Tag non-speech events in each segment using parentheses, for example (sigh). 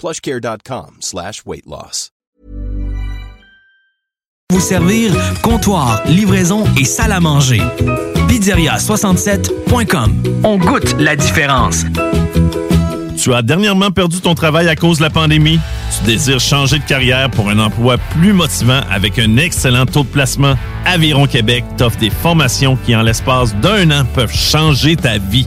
plushcare.com slash weight loss. Vous servir comptoir, livraison et salle à manger. Pizzeria67.com. On goûte la différence. Tu as dernièrement perdu ton travail à cause de la pandémie? Tu désires changer de carrière pour un emploi plus motivant avec un excellent taux de placement? Aviron Québec t'offre des formations qui, en l'espace d'un an, peuvent changer ta vie.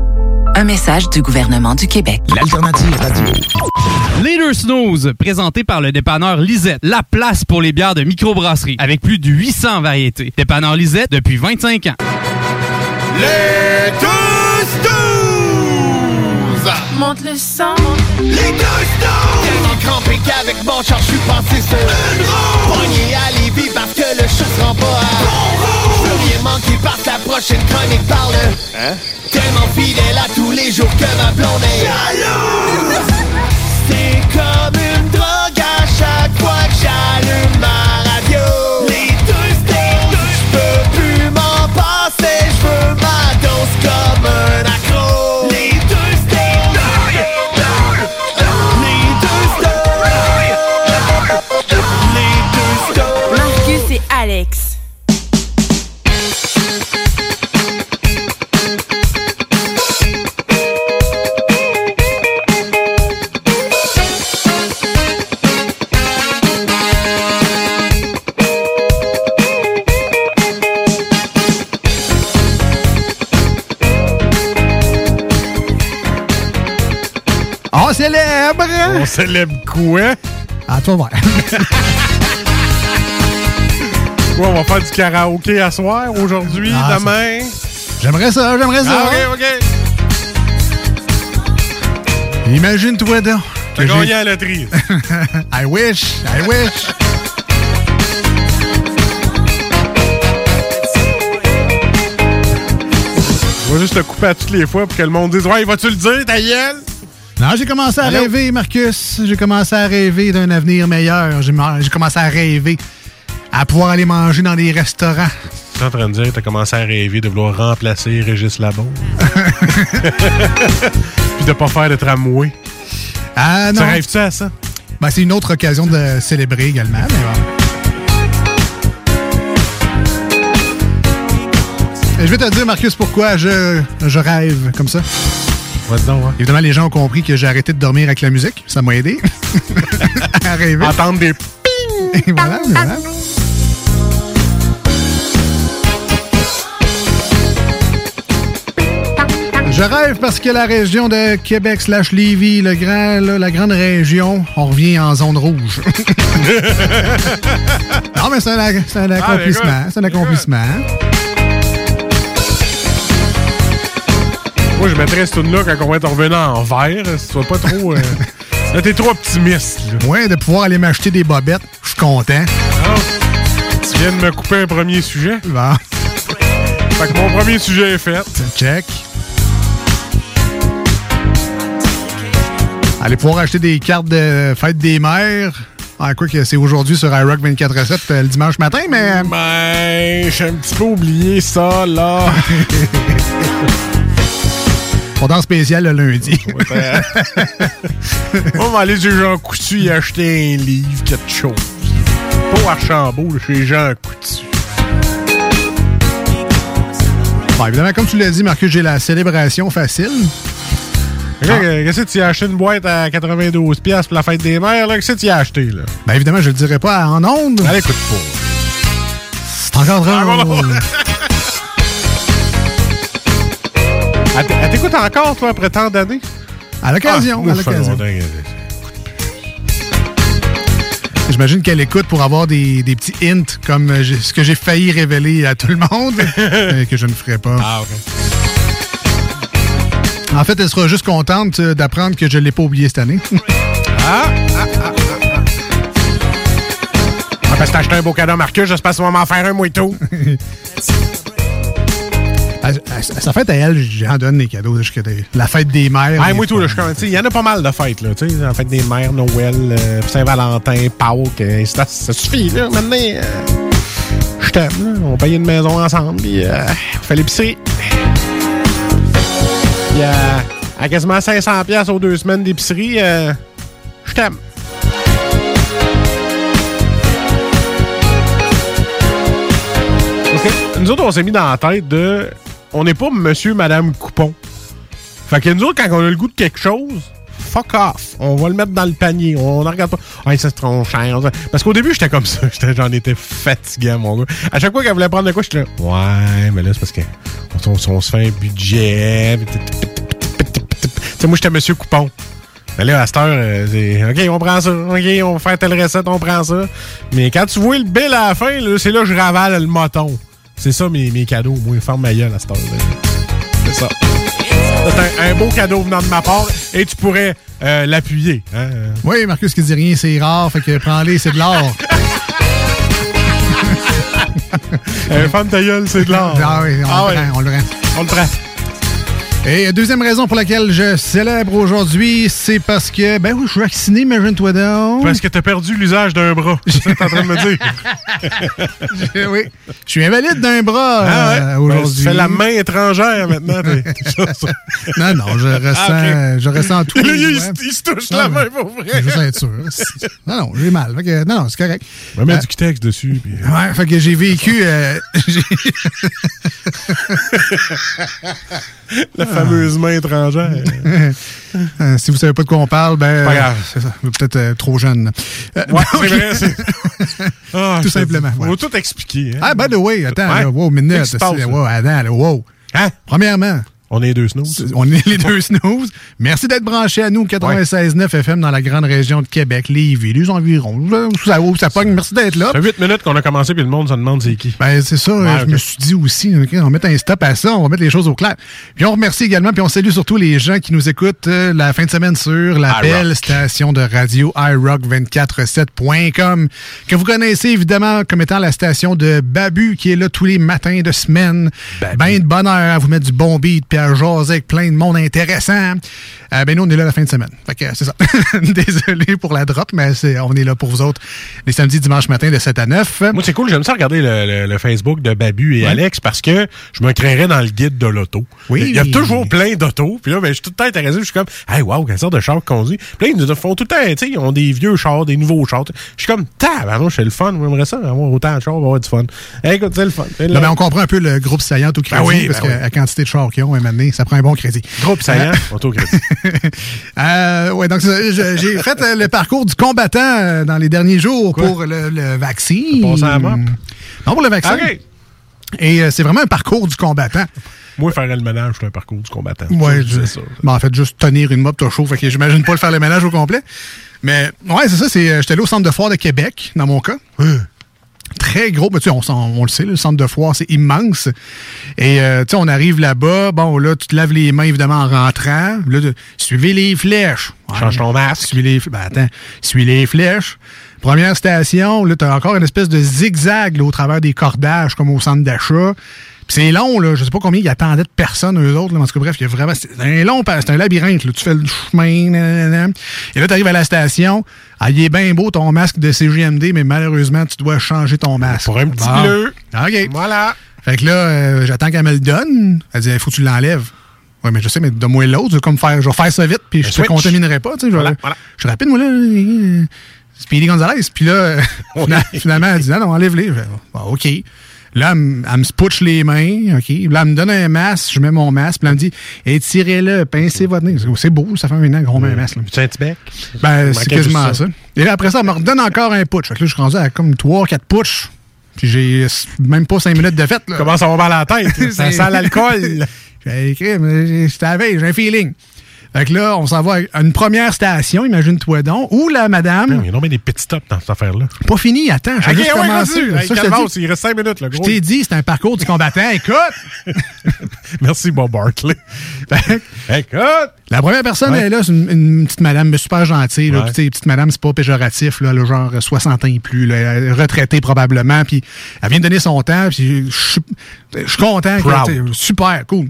Un message du gouvernement du Québec. L'alternative radio. Leader Snooze, présenté par le dépanneur Lisette. La place pour les bières de microbrasserie, avec plus de 800 variétés. Dépanneur Lisette depuis 25 ans. Les deux snooze! Monte le sang. Les deux snooze! Tellement crampé qu'avec mon char, je suis passé sur une roue. À Parce que le chat se rend pas à Je veux rien manquer parce que la prochaine chronique parle. Hein? Tellement fidèle à tous les jours que ma blonde est jalouse. C'est comme une drogue à chaque fois que j'allume ma radio. Les deux snooze! Je peux plus m'en passer, je veux ma dose comme un accro. Alex. On célèbre! On célèbre quoi? À toi. (laughs) Quoi, on va faire du karaoké à soir, aujourd'hui, Ah, demain? J'aimerais ça, j'aimerais ça. Ah, ok, ok. Imagine-toi donc. T'as gagné à la loterie. (laughs) I wish, I wish. Je vais juste te couper à toutes les fois pour que le monde dise Ouais, vas-tu le dire, ta gueule? Non, j'ai commencé à Allô? rêver, Marcus. J'ai commencé à rêver d'un avenir meilleur. J'ai commencé à rêver à pouvoir aller manger dans des restaurants. Tu es en train de dire que t'as commencé à rêver de vouloir remplacer Régis Labon. (laughs) Puis de pas faire de tramway. Ah non. Tu rêves-tu à ça? Ben, c'est une autre occasion de célébrer également. mais bon. Et je vais te dire, Marcus, pourquoi je, je rêve comme ça. Évidemment, les gens ont compris que j'ai arrêté de dormir avec la musique. Ça m'a aidé (laughs) à rêver. Entendre des Et voilà, voilà. Je rêve parce que la région de Québec slash Lévis, le grand, là, la grande région, on revient en zone rouge. (laughs) non, mais c'est un, c'est un accomplissement. C'est un accomplissement. Moi, je mettrais cette tune là quand on va être revenu en vert. Si tu pas trop. euh, (laughs) Là, t'es trop optimiste. Là. Ouais, de pouvoir aller m'acheter des bobettes, je suis content. Ah, tu viens de me couper un premier sujet? Bon. Fait que mon premier sujet est fait. Check. Aller pouvoir acheter des cartes de fête des mères. Ah, quoi que c'est aujourd'hui sur iRock 24-7 euh, le dimanche matin, mais. Ben, j'ai un petit peu oublié ça, là. (laughs) Pendant spécial le lundi. (laughs) (laughs) On va aller chez Jean Coutu y acheter un livre, quelque chose. Pas au Archambault, chez Jean Coutu. Bon, évidemment, comme tu l'as dit, Marcus, j'ai la célébration facile. Là, Qu'est-ce que tu as acheté une boîte à 92$ piastres pour la fête des mères? Qu'est-ce que tu as acheté? Là? Ben évidemment, je le dirai pas en ondes. Allez, écoute pas. C'est encore drôle. (laughs) Elle t- elle t'écoute encore, toi, après tant d'années? À l'occasion, Ah, à l'occasion. longtemps que- J'imagine qu'elle écoute pour avoir des, des petits hints comme euh, ce que j'ai failli révéler à tout le monde, mais (laughs) que je ne ferai pas. Ah, OK. En fait, elle sera juste contente euh, d'apprendre que je ne l'ai pas oublié cette année. Ah, ah, ah, ah, ah. Parce que t'as acheté un beau cadeau Marcus, j'espère que m'en faire un, moi et tout. À, à- à sa fête à elle, j'en donne des cadeaux. jusqu'à des- la fête des mères. Ah, moi tout, là, il y en a pas mal de fêtes, là, tu sais, la fête des mères, Noël, euh, Saint-Valentin, Pâques, euh, ça, ça suffit, là, maintenant, euh, je t'aime, là, on paye une maison ensemble, puis on fait l'épicerie. Puis, euh, à quasiment 500 pièces aux deux semaines d'épicerie, euh, je t'aime. Nous autres, on s'est mis dans la tête de. On n'est pas monsieur, madame Coupon. Fait que nous autres, quand on a le goût de quelque chose, fuck off. On va le mettre dans le panier. On ne regarde pas. Ah, ça c'est trop cher. Parce qu'au début, j'étais comme ça. (laughs) J'en étais fatigué, mon gars. À chaque fois qu'elle voulait prendre de quoi, j'étais là. Ouais, mais là, c'est parce que on, se fait un budget. Tu moi, j'étais monsieur Coupon. Mais là, à cette heure, euh, c'est OK, on prend ça. OK, on va faire telle recette, on prend ça. Mais quand tu vois le bill à la fin, c'est là que je ravale le moton. C'est ça mes, cadeaux. Moi, ferme ma gueule à cette heure. C'est ça. C'est un, un beau cadeau venant de ma part et tu pourrais euh, l'appuyer. hein. Oui, Marcus qui dit rien, c'est rare, fait que prends-les, c'est de l'or. (laughs) Euh, femme ta gueule, c'est de l'or. Ah oui, on, Ah le prend, on le prend. On le prend. Et deuxième raison pour laquelle je célèbre aujourd'hui, c'est parce que, ben oui, je suis vacciné, imagine-toi donc. Parce que t'as perdu l'usage d'un bras. (laughs) C'est ça que t'es en train de me dire. Je- oui. Je suis invalide d'un bras Ah ouais? euh, Ben, aujourd'hui. tu fais la main étrangère maintenant. (laughs) (laughs) Non, non, je ressens, Ah, je ressens tout. Il, il se touche Non, la main pour vrai. Je veux être sûr. Non, non, j'ai mal. Que, non, non, c'est correct. On va mettre Euh, du Kitex dessus. puis- Ouais, fait que j'ai vécu. euh, La fameuse main étrangère. Euh, si vous savez pas de quoi on parle, ben. Pas grave. euh, c'est ça. Vous êtes Peut-être euh, trop jeune. Euh, Ouais, (laughs) c'est vrai. c'est- (laughs) Ah, Tout simplement, ouais. Faut tout expliquer. hein. Ah, ben, oui, attends, Ouais. là, wow, minute. Là? wow, attends, là, wow. Hein? Premièrement, On est deux snooze. on est les deux (laughs) snooze. Merci d'être branchés à nous, 96.9 FM dans la grande région de Québec, Lévis, les environs. Ça, où ça pogne. Merci d'être là. Ça fait 8 minutes qu'on a commencé, puis le monde se demande c'est qui. Ben, c'est ça, Ouais, je me suis dit aussi, ok, on va mettre un stop à ça, on va mettre les choses au clair. Puis on remercie également, puis on salue surtout les gens qui nous écoutent euh, la fin de semaine sur la belle station de radio iRock247.com, que vous connaissez évidemment comme étant la station de Babu, qui est là tous les matins de semaine. Ben de bonheur à vous mettre du bon beat, puis à jaser avec plein de monde intéressant. Euh, ben nous, on est là la fin de semaine. Fait que c'est ça. (laughs) Désolé pour la drop, mais on est là pour vous autres les samedis, dimanches matin de 7 à 9. Moi, c'est cool. J'aime ça regarder le, le- le Facebook de Babu et Ouais. Alex parce que je me créerais dans le guide de l'auto. Oui. Il y a toujours plein d'autos. Puis là, ben, je suis tout le temps intéressé. Je suis comme, hey, wow, quelle sorte de char conduisent. Puis là, ils nous font tout le temps, tu sais, ils ont des vieux chars, des nouveaux chars. Je suis comme, tabarnou, c'est le fun. J'aimerais ça avoir autant de chars, avoir du fun. Hey, écoute, c'est le fun. Là, ben, on comprend un peu le groupe saillant crédit, Ben oui, parce ben que oui. la quantité de chars qu'ils ont, ça prend un bon crédit. Groupe saillant, autocrédit. (laughs) Euh, ouais, donc c'est j'ai fait euh, le parcours du combattant euh, dans les derniers jours pour le, le vaccin. à? Non, pour le vaccin. OK. Et euh, c'est vraiment un parcours du combattant. Moi, faire le ménage, c'est un parcours du combattant. Je, disais ça. ben, en fait, juste tenir une mop, t'as chaud. Fait que j'imagine pas le faire le ménage au complet. Mais ouais, c'est ça. C'est, euh, j'étais allé au centre de foire de Québec, dans mon cas. Très gros, mais tu sais, on, le sait, le centre de foire, c'est immense. Et euh, tu sais, on arrive là-bas, bon, là, tu te laves les mains, évidemment, en rentrant. Là, tu- suivez les flèches. Change ton masque. Suis les, ben, attends, suis les flèches. Première station, là, t'as encore une espèce de zigzag là, au travers des cordages, comme au centre d'achat. C'est long, là. Je sais pas combien ils attendaient de personnes, eux autres. Là. En tout cas, bref, il y a vraiment. C'est un long, c'est un labyrinthe. Là. Tu fais le chemin. nanana. Et là, tu arrives à la station. Ah, il est bien beau ton masque de CGMD, mais malheureusement, tu dois changer ton masque. Pour un petit Bon. bleu. OK. Voilà. Fait que là, euh, j'attends qu'elle me le donne. Elle dit, il faut que tu l'enlèves. Oui, mais je sais, mais donne-moi l'autre. Je comme faire, je vais faire ça vite, puis je te switch. contaminerai pas. Tu sais, je, vais- Voilà, voilà. je suis rapide, moi, là. Speedy Gonzalez. Puis là, (laughs) (laughs) fina- finalement, elle dit, non, non, enlève-les. Je Bon, OK. Là, elle, me- spouche les mains. OK? Là, elle me donne un masque. Je mets mon masque. Puis là, elle me dit, étirez-le, pincez votre nez. C'est beau, ça fait un an qu'on met un masque. là. Tu un petit bec? Ben, c'est quasiment ça. Et là, après ça, elle me redonne encore un putsch. Fait que là, je suis rendu à comme 3-4 putsch. Puis j'ai même pas 5 minutes de fête. Là. Comment ça va mal à la tête? ça (laughs) C'est- sent l'alcool. (laughs) J'ai écrit, mais la veille, j'ai un feeling. Fait que là, on s'en va à une première station, imagine-toi donc, où la madame. Il y a non mais des petits stops dans cette affaire-là. Pas fini, attends, j'ai Ok, juste ouais, commencé. Ça, je il reste 5 minutes, là, Je gros. t'ai dit, c'est un parcours du combattant. (laughs) Écoute! (laughs) Merci, Bob Barkley. (laughs) Écoute! La première personne, Ouais. elle est là, c'est une, une petite madame mais super gentille. Là, Ouais. Petite madame, c'est pas péjoratif, là, le genre 60 ans et plus, là, elle est retraitée probablement. Puis elle vient de donner son temps. Puis je suis je content. Proud. super, cool.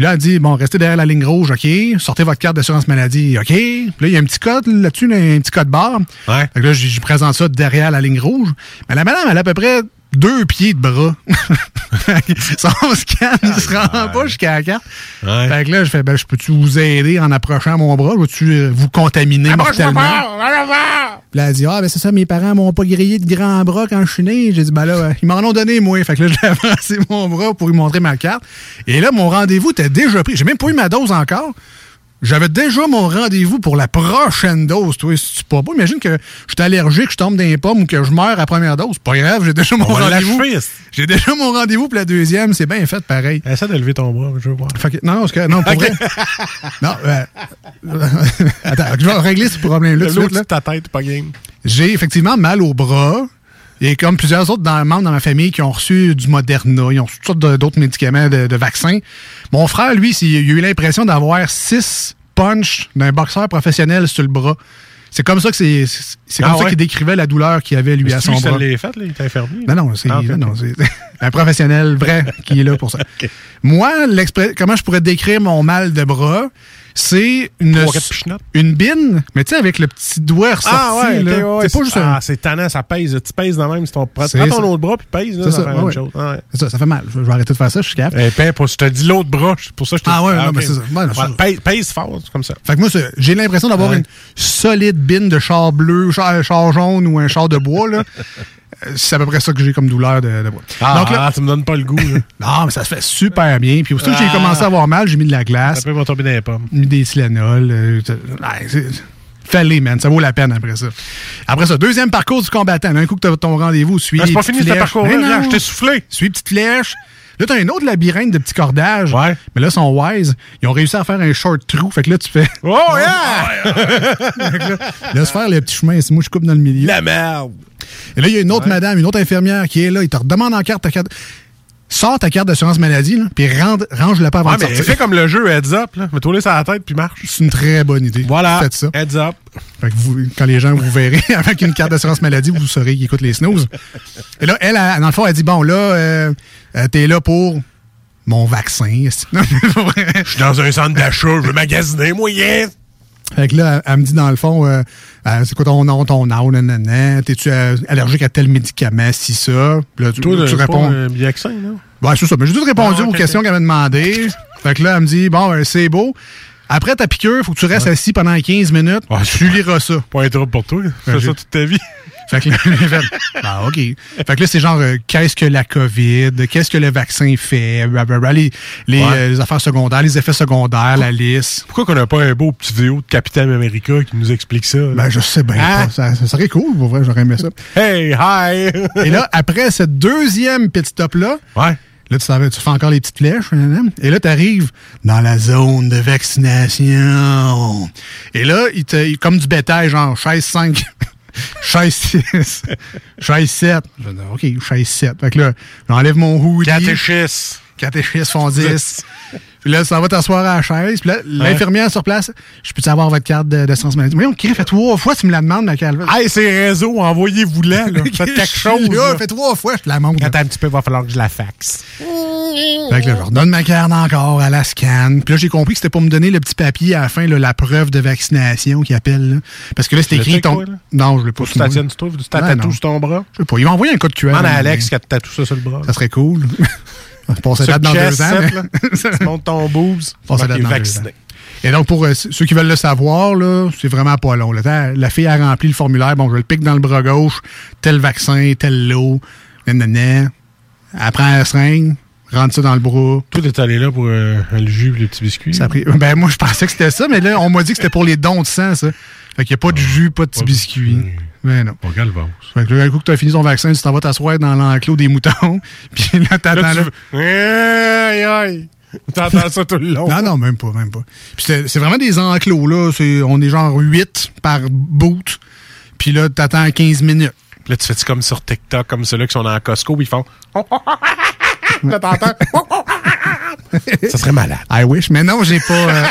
Puis là, elle dit, bon, restez derrière la ligne rouge, OK? Sortez votre carte d'assurance maladie, OK? Puis là, il y a un petit code là-dessus, là, un petit code barre. Ouais. Fait que là, je présente ça derrière la ligne rouge. Mais la madame, elle a à peu près deux pieds de bras. (laughs) Son scan, il se rend pas jusqu'à la carte. Ouais. Fait que là, je fais, ben, je peux-tu vous aider en approchant mon bras? Je Veux-tu euh, vous contaminer mortellement? Puis là, elle dit, ah, ben c'est ça, mes parents m'ont pas grillé de grands bras quand je suis né. J'ai dit, ben là, euh, ils m'en ont donné, moi. Fait que là, j'ai (laughs) avancé mon bras pour lui montrer ma carte. Et là, mon rendez-vous était déjà pris. J'ai même pas eu ma dose encore. J'avais déjà mon rendez-vous pour la prochaine dose. Toi, si tu pas, imagine que je suis allergique, je tombe dans les pommes ou que je meurs à la première dose. Pas grave, j'ai déjà mon rendez-vous. J'ai déjà mon rendez-vous pour la deuxième. C'est bien fait, pareil. Essaie de lever ton bras, je veux voir. Fait que- non, non, que- non, pour vrai. Non, euh, (laughs) attends, je vais régler ce problème-là tout de Lève-le suite. là. au-dessus de ta tête, pas game. J'ai effectivement mal au bras. Et comme plusieurs autres dans- membres dans ma famille qui ont reçu du Moderna, ils ont reçu toutes sortes d'autres médicaments de, de vaccins. Mon frère, lui, il a eu l'impression d'avoir six punches d'un boxeur professionnel sur le bras. C'est comme ça que c'est. C'est comme Ah ça qu'il décrivait la douleur qu'il avait lui à son ça bras. l'est fait, là, il est infirmier. Non, non, c'est Ah, c'est un professionnel vrai qui est là pour ça. (laughs) Moi, l'expré- comment je pourrais décrire mon mal de bras, c'est une, une bine, mais tu sais, avec le petit doigt ressorti. Ah ouais, ouais, c'est pas juste ah, un... c'est tannant, ça pèse. Tu pèses de même. Si ton... Prends ton autre bras puis pèse, là, ça, ça, fait la ouais. même chose. Ah, ouais. Ça, ça fait mal. Je vais arrêter de faire ça, je suis capable. Eh, ben, je te dis l'autre bras, c'est pour ça que je te Ah ouais, non, ok. mais c'est ça. Pèse, pèse fort, c'est comme ça. Fait que moi, j'ai l'impression d'avoir une solide bine de char bleu, char, char jaune ou un char de bois. là. (laughs) C'est à peu près ça que j'ai comme douleur de, de. Ah, Donc là, ah, tu me donnes pas le goût. (laughs) non, mais ça se fait super bien. Puis aussitôt que j'ai Ah. commencé à avoir mal, j'ai mis de la glace. Après, il va tomber dans les pommes. mis des Tylenol. euh, ouais, Fallait, man. Ça vaut la peine après ça. Après ça, deuxième parcours du combattant. Un coup que tu as ton rendez-vous, suis Ah, c'est pas fini ce parcours-là. Je t'ai soufflé. Suis petite flèche. Là, t'as un autre labyrinthe de petits cordages. Ouais. Mais là, ils sont wise. Ils ont réussi à faire un short trou. Fait que là, tu fais. Oh, yeah! (laughs) Fait que là, laisse faire le petit chemin. Si moi, je coupe dans le milieu. La merde! Et là, il y a une autre madame, une autre infirmière qui est là. Il te redemande en carte ta carte. Sors ta carte d'assurance maladie, là, puis range-la pas avant Ouais, de mais sortir. fais comme le jeu Heads Up, là. Mets-toi les sur la tête puis marche. C'est une très bonne idée. Voilà. Faites ça. Heads Up. Fait que vous, quand les gens vous verrez (laughs) avec une carte d'assurance maladie, vous saurez qu'ils écoutent les snooze. Et là, elle, elle, dans le fond, elle dit Bon, là, euh, euh, t'es là pour mon vaccin. (laughs) Je suis dans un centre d'achat, je veux magasiner, moi, yes! Fait que là, elle, me dit dans le fond euh, euh, C'est quoi ton nom, ton âge, nanana, T'es-tu euh, allergique à tel médicament, si ça? Puis là, tu, Toi, tu réponds. pas un? Ouais, c'est ça. Mais j'ai tout répondu Ah, aux questions qu'elle m'a demandé. (laughs) Fait que là, elle me dit Bon, ben, c'est beau. Après ta piqûre, faut que tu restes assis pendant 15 minutes. Ouais, tu liras ça. Pas un trouble pour toi. Fais j'ai- ça toute ta vie. Fait que là, j'ai fait, ah, OK. Fait que là, c'est genre, euh, qu'est-ce que la COVID? Qu'est-ce que le vaccin fait? Blablabla, Les, les, Ouais. euh, les affaires secondaires, les effets secondaires, la liste. Pourquoi qu'on n'a pas un beau petit vidéo de Capitaine America qui nous explique ça? là? Ben, je sais bien Hein? pas. Ça, ça serait cool, pour vrai, j'aurais aimé ça. Hey, hi! (laughs) Et là, après ce deuxième pit stop-là, ouais. là, tu, savais, tu fais encore les petites flèches. Et là, tu arrives dans la zone de vaccination. Et là, il te, il- comme du bétail, genre chaise 5, (laughs) chaise 6, (laughs) chaise 7. Je dis, OK, chaise 7. Fait que là, j'enlève mon hoodie. Catéchisme. Catéchisme font 10. (laughs) Puis là, ça va t'asseoir à la chaise. Puis là, l'infirmière sur place, je peux savoir votre carte de- d'assurance maladie? Oui, on fait trois fois, tu me la demandes, ma calve. Hey, c'est réseau, envoyez-vous-la. là. (laughs) Faites quelque chose. Là, là. fait trois fois, je te la montre. Attends un petit peu, il va falloir que je la faxe. Fait que là, je redonne ma carte encore à la scan. Puis là, j'ai compris que c'était pour me donner le petit papier à la fin, là, la preuve de vaccination qui appelle. là. Parce que là, c'était Tu écrit ton. non, je l'ai pas Tu t'attiennes, tu trouves? Tu sur ton bras? Je sais pas. Il m'a envoyé un code QR. Demande à Alex mais qui a tatoué ça sur le bras. Ça serait cool. (laughs) (laughs) Passer Sur date dans le deux ans. Tu montes ton boobs. (laughs) Passer date est dans deux vacciné. ans. Et donc, pour euh, ceux qui veulent le savoir, là, c'est vraiment pas long. là. La fille a rempli le formulaire. Bon, je le pique dans le bras gauche. Tel vaccin, tel lot. Nanana. Elle prend la seringue. Rentre ça dans le bras. Toi, t'es allé là pour euh, le jus et les petits biscuits. Ça a pris- Ben, moi, je pensais que c'était ça, mais là, on m'a dit que c'était pour les dons de sang, ça. Fait qu'il n'y a pas de jus, pas de petits biscuits. Mais non. On galvance. Fait que là, un coup que tu as fini ton vaccin, tu t'en vas t'asseoir dans l'enclos des moutons. Puis là, t'attends Là, tu Aïe, aïe. T'entends ça tout le long. Non, non, même pas, même pas. Puis c'est vraiment des enclos, là. C'est- On est genre 8 par boot. Puis là, t'attends 15 minutes. Puis là, tu fais comme sur TikTok, comme ceux-là qui sont dans Costco, puis ils font. là, t'entends. ça serait malade. I wish. Mais non, j'ai pas. euh,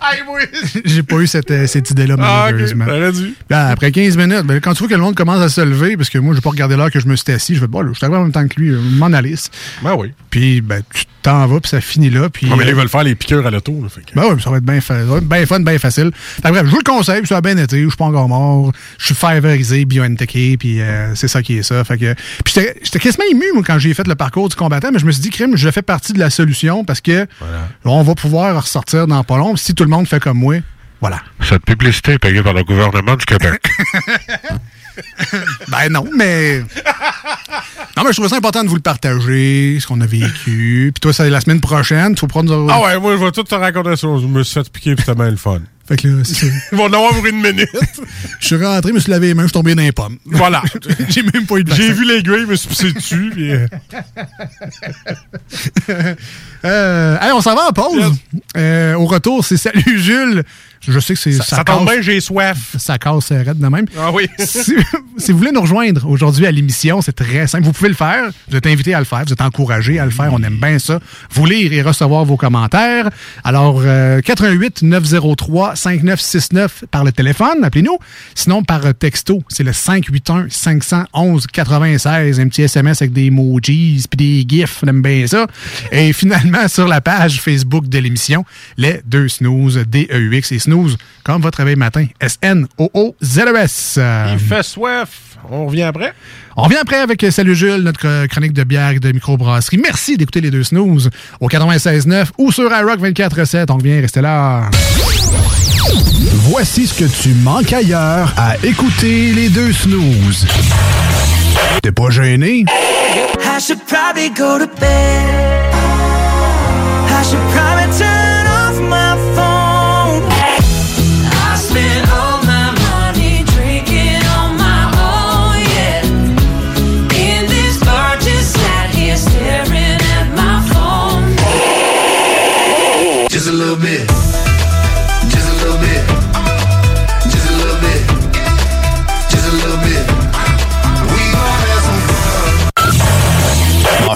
(laughs) j'ai pas eu cette, euh, cette idée-là, Ah, malheureusement. Dû. Là, après 15 minutes, ben, quand tu vois que le monde commence à se lever, parce que moi, j'ai pas regardé l'heure que je me suis assis, je fais, bon, je suis arrivé en même temps que lui, euh, m'en aller. Ben oui. Puis, ben, tu t'en vas, puis ça finit là. Puis, mais là, ils euh, veulent faire les piqûres à l'auto. que- Ben oui, ça va être bien bien fun, bien facile. Fait bref, je vous le conseille, puis ça a bien été, je suis pas encore mort, je suis fiverisé, BioNTK, puis euh, c'est ça qui est ça. Fait que, puis j'étais quasiment ému, moi, quand j'ai fait le parcours du combattant, mais je me suis dit, crime, je fais partie de la solution parce que on va pouvoir ressortir dans pas long. Si tout le monde fait comme moi, voilà. Cette publicité est payée par le gouvernement du Québec. (laughs) Ben non, mais. Non, mais je trouve ça important de vous le partager, ce qu'on a vécu. Puis toi, c'est la semaine prochaine, tu vas prendre. Ah ouais, moi, je vais tout te raconter ça. Je me suis fait piquer, puis c'était bien le fun. Fait que là, c'est- Ils vont en avoir pour une minute. je suis rentré, je me suis lavé les mains, je suis tombé dans les pommes. Voilà. (laughs) J'ai même pas eu de J'ai vu l'aiguille, je me suis pissé dessus, puis. euh, (laughs) Euh, hey, on s'en va en pause. Euh, au retour, c'est Salut Jules. Je sais que c'est Ça, ça tombe bien, j'ai soif. Ça casse raide de même. Ah oui. (laughs) si, si vous voulez nous rejoindre aujourd'hui à l'émission, c'est très simple. Vous pouvez le faire. Vous êtes invité à le faire. Vous êtes encouragé à le faire. On aime bien ça. Vous lire et recevoir vos commentaires. Alors, euh, 88 903 5969 par le téléphone. Appelez-nous. Sinon, par texto, c'est le 581 511 96. Un petit SMS avec des emojis puis des gifs. On aime bien ça. Et finalement, sur la page Facebook de l'émission, les deux snooze, D-E-U-X et snooze, comme votre réveil matin, S-N-O-O-Z-E-S. Il fait soif. On revient après? on revient après avec Salut Jules, notre chronique de bière et de microbrasserie. Merci d'écouter les deux snooze au 96.9 ou sur iRock 24.7. On revient, restez là. Voici ce que tu manques ailleurs à écouter les deux snooze. T'es pas gêné? I should probably go to bed. I should probably turn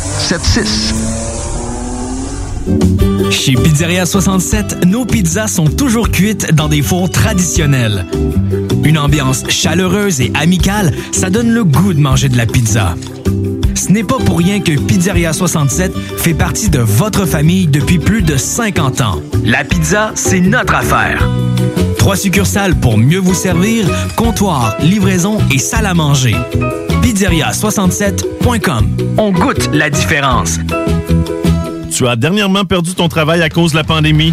681 4476. Chez Pizzeria 67, nos pizzas sont toujours cuites dans des fours traditionnels. Une ambiance chaleureuse et amicale, ça donne le goût de manger de la pizza. Ce n'est pas pour rien que Pizzeria 67 fait partie de votre famille depuis plus de 50 ans. La pizza, c'est notre affaire. Trois succursales pour mieux vous servir, comptoir, livraison et salle à manger. Pizzeria67.com. On goûte la différence. Tu as dernièrement perdu ton travail à cause de la pandémie?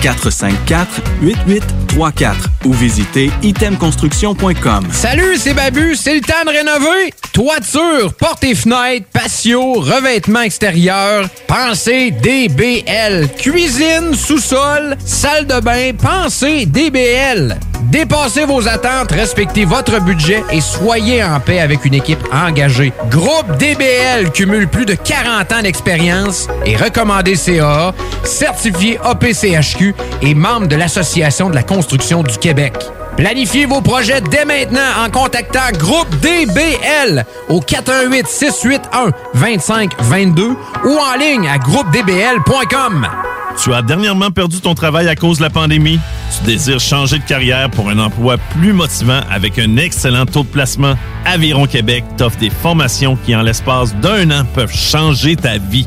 418-454-8834 ou visitez itemconstruction.com. Salut, c'est Babu, c'est le temps de rénover. Toiture, portes et fenêtres, patio, revêtement extérieur, pensez DBL. Cuisine, sous-sol, salle de bain, pensez DBL. Dépassez vos attentes, respectez votre budget et soyez en paix avec une équipe engagée. Groupe DBL cumule plus de 40 ans d'expérience et recommandé CAA, certifié APCHQ et membre de l'Association de la construction du Québec. Planifiez vos projets dès maintenant en contactant Groupe DBL au 418 681 2522 ou en ligne à groupedbl.com. Tu as dernièrement perdu ton travail à cause de la pandémie? Tu désires changer de carrière pour un emploi plus motivant avec un excellent taux de placement? Aviron Québec t'offre des formations qui, en l'espace d'un an, peuvent changer ta vie.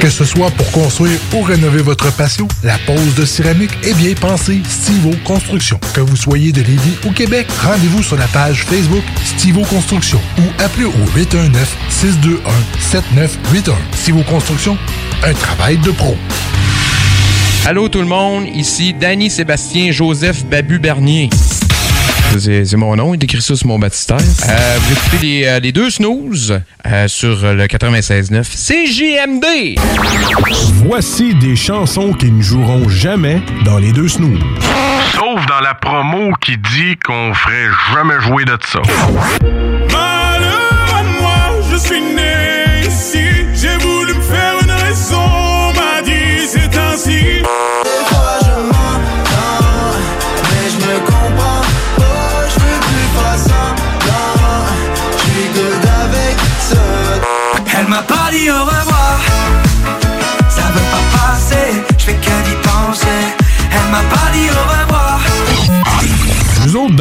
Que ce soit pour construire ou rénover votre patio, la pose de céramique est bien pensée Stivo Construction. Que vous soyez de Lévis ou Québec, rendez-vous sur la page Facebook Stivo Construction ou appelez au 819-621-7981. Stivo Construction, un travail de pro. Allô tout le monde, ici Danny Sébastien Joseph Babu Bernier. C'est mon nom, il écrit ça sur mon baptistère. Euh, vous écoutez les, euh, les deux snooze euh, sur le 96.9 CJMD. Voici des chansons qui ne joueront jamais dans les deux snooze. Sauf dans la promo qui dit qu'on ferait jamais jouer de ça.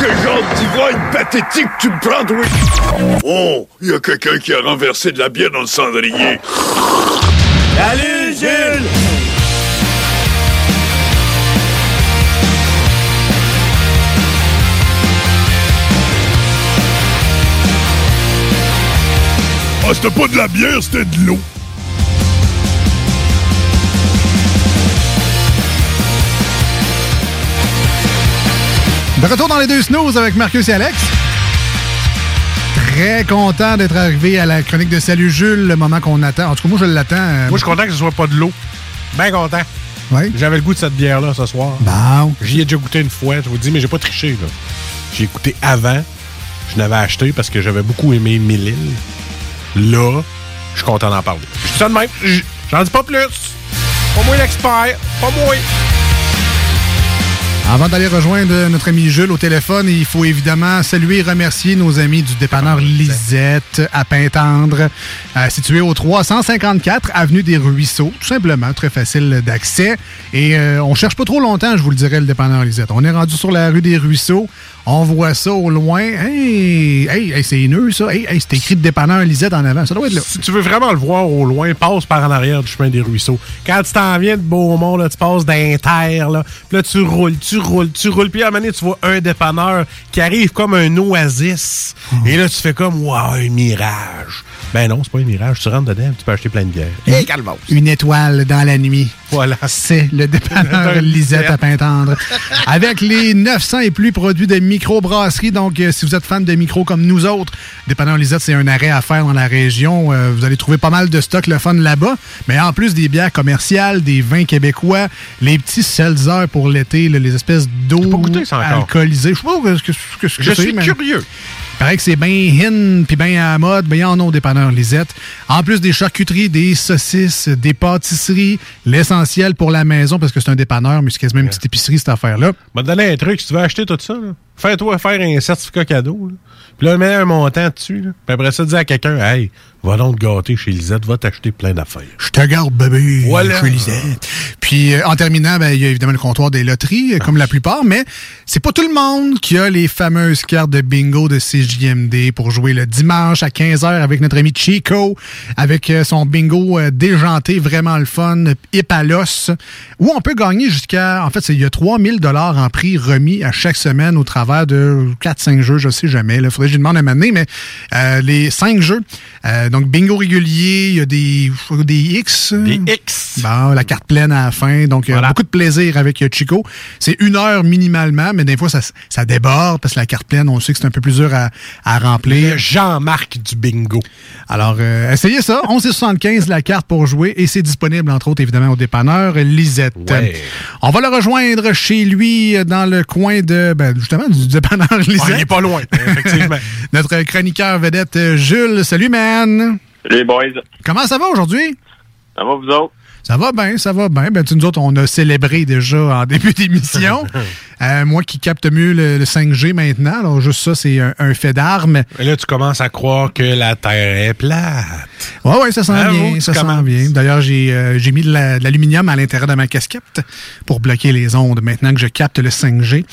Quel genre d'ivrogne pathétique tu me prends? Oh, il y a quelqu'un qui a renversé de la bière dans le cendrier. Salut, Jules! Ah, c'était pas de la bière, c'était de l'eau. De retour dans les deux snooze avec Marcus et Alex. Très content d'être arrivé à la chronique de Salut Jules, le moment qu'on attend. En tout cas, moi, je l'attends. euh, Moi, je suis content que ce soit pas de l'eau. Bien content. Ouais. J'avais le goût de cette bière-là ce soir. Bon. J'y ai déjà goûté une fois, je vous dis, mais j'ai pas triché. là. J'ai goûté avant. Je l'avais acheté parce que j'avais beaucoup aimé Mille. Là, je suis content d'en parler. Je dis ça de même. J'en dis pas plus. Pas moi l'expert. Pas moi. Avant d'aller rejoindre notre ami Jules au téléphone, il faut évidemment saluer et remercier nos amis du dépanneur Lisette à Pintendre, euh, situé au 354 Avenue des Ruisseaux. Tout simplement, très facile d'accès. Et euh, on cherche pas trop longtemps, je vous le dirais, le dépanneur Lisette. On est rendu sur la rue des Ruisseaux. On voit ça au loin. Hey, hey, hey, c'est nœud, ça. Hey, hey, c'est écrit de dépanneur Lisette en avant. Ça doit être là. Si tu veux vraiment le voir au loin, passe par en arrière du chemin des ruisseaux. Quand tu t'en viens de Beaumont, là, tu passes d'Inter, là, puis là, tu roules, tu roules, tu roules, puis à un moment donné, tu vois un dépanneur qui arrive comme un oasis. Et là, tu fais comme, wow, un mirage. Ben non, c'est pas un mirage. Tu rentres dedans, tu peux acheter plein de bière. Et calmos. Une étoile dans la nuit. Voilà. C'est le (laughs) dépanneur Lisette. À Pintendre. Avec les 900 et plus produits de microbrasserie. Donc, euh, si vous êtes fan de micro comme nous autres, dépanneur Lisette, c'est un arrêt à faire dans la région. Euh, vous allez trouver pas mal de stock, le fun là-bas. Mais en plus des bières commerciales, des vins québécois, les petits seltzers pour l'été, les espèces d'eau alcoolisée. Je sais pas ce que, Je suis mais- curieux. Il paraît que c'est bien in puis bien à la mode. Y en a au dépanneur Lisette. En plus des charcuteries, des saucisses, des pâtisseries, l'essentiel pour la maison, parce que c'est un dépanneur, mais c'est quasiment une petite épicerie, cette affaire-là. Va te donner un truc, si tu veux acheter tout ça, fais-toi faire un certificat cadeau. Là. Puis là, mets un montant dessus. Là. Puis après ça, dis à quelqu'un, hey, va donc te gâter chez Lisette, va t'acheter plein d'affaires. Je te garde, bébé. Voilà. chez Lisette. Puis, euh, en terminant, ben, il y a évidemment le comptoir des loteries, euh, comme la plupart, mais c'est pas tout le monde qui a les fameuses cartes de bingo de CJMD pour jouer le dimanche à 15h avec notre ami Chico, avec euh, son bingo déjanté, vraiment le fun, hip à l'os, où on peut gagner jusqu'à, en fait, il y a 3000 dollars en prix remis à chaque semaine au travers de 4-5 jeux, je sais jamais, il faudrait que je demande à m'amener, mais euh, les 5 jeux, euh, donc bingo régulier, il y a des, des X. Des X. Bon, la carte pleine à la fin. Donc, euh, beaucoup de plaisir avec euh, Chico. C'est une heure minimalement, mais des fois, ça, ça déborde parce que la carte pleine, on sait que c'est un peu plus dur à, à remplir. Jean-Marc du bingo. Alors, euh, essayez ça. (laughs) 11,75 la carte pour jouer et c'est disponible, entre autres, évidemment, au dépanneur Lisette. Ouais. On va le rejoindre chez lui euh, dans le coin de, ben, justement, du dépanneur Lisette. il est pas loin, effectivement. (laughs) Notre chroniqueur vedette, euh, Jules. Salut, man. Les boys, Comment ça va aujourd'hui? ça va vous autres? Ça va bien, ça va bien. Ben, tu, nous autres, on a célébré déjà en (laughs) début d'émission. (laughs) Euh, moi qui capte mieux le, le 5G maintenant, alors juste ça, c'est un, un fait d'armes. Et là, tu commences à croire que la Terre est plate. Ouais, ouais, ça sent Ah, bien, ça sent bien. D'ailleurs, j'ai euh, j'ai mis de la- de l'aluminium à l'intérieur de ma casquette pour bloquer les ondes maintenant que je capte le 5G.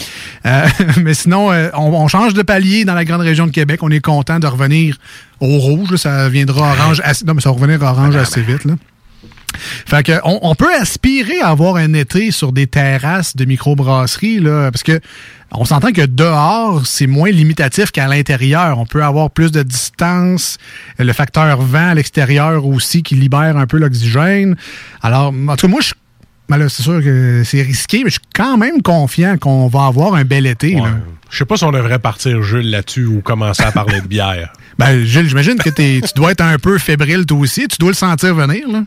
Euh, (laughs) mais sinon, euh, on, on change de palier dans la grande région de Québec. On est content de revenir au rouge. là. Ça viendra orange assez... Non, mais ça va revenir orange assez vite, là. Fait que on, on peut aspirer à avoir un été sur des terrasses de microbrasserie, là, parce que on s'entend que dehors, c'est moins limitatif qu'à l'intérieur. On peut avoir plus de distance, le facteur vent à l'extérieur aussi qui libère un peu l'oxygène. Alors, en tout cas, moi, je ben là, c'est sûr que c'est risqué, mais je suis quand même confiant qu'on va avoir un bel été. là. Je sais pas si on devrait partir, Jules, là-dessus ou commencer à parler de bière. (laughs) Ben, Gilles, j'imagine que t'es- tu dois être un peu fébrile toi aussi. Tu dois le sentir venir, là.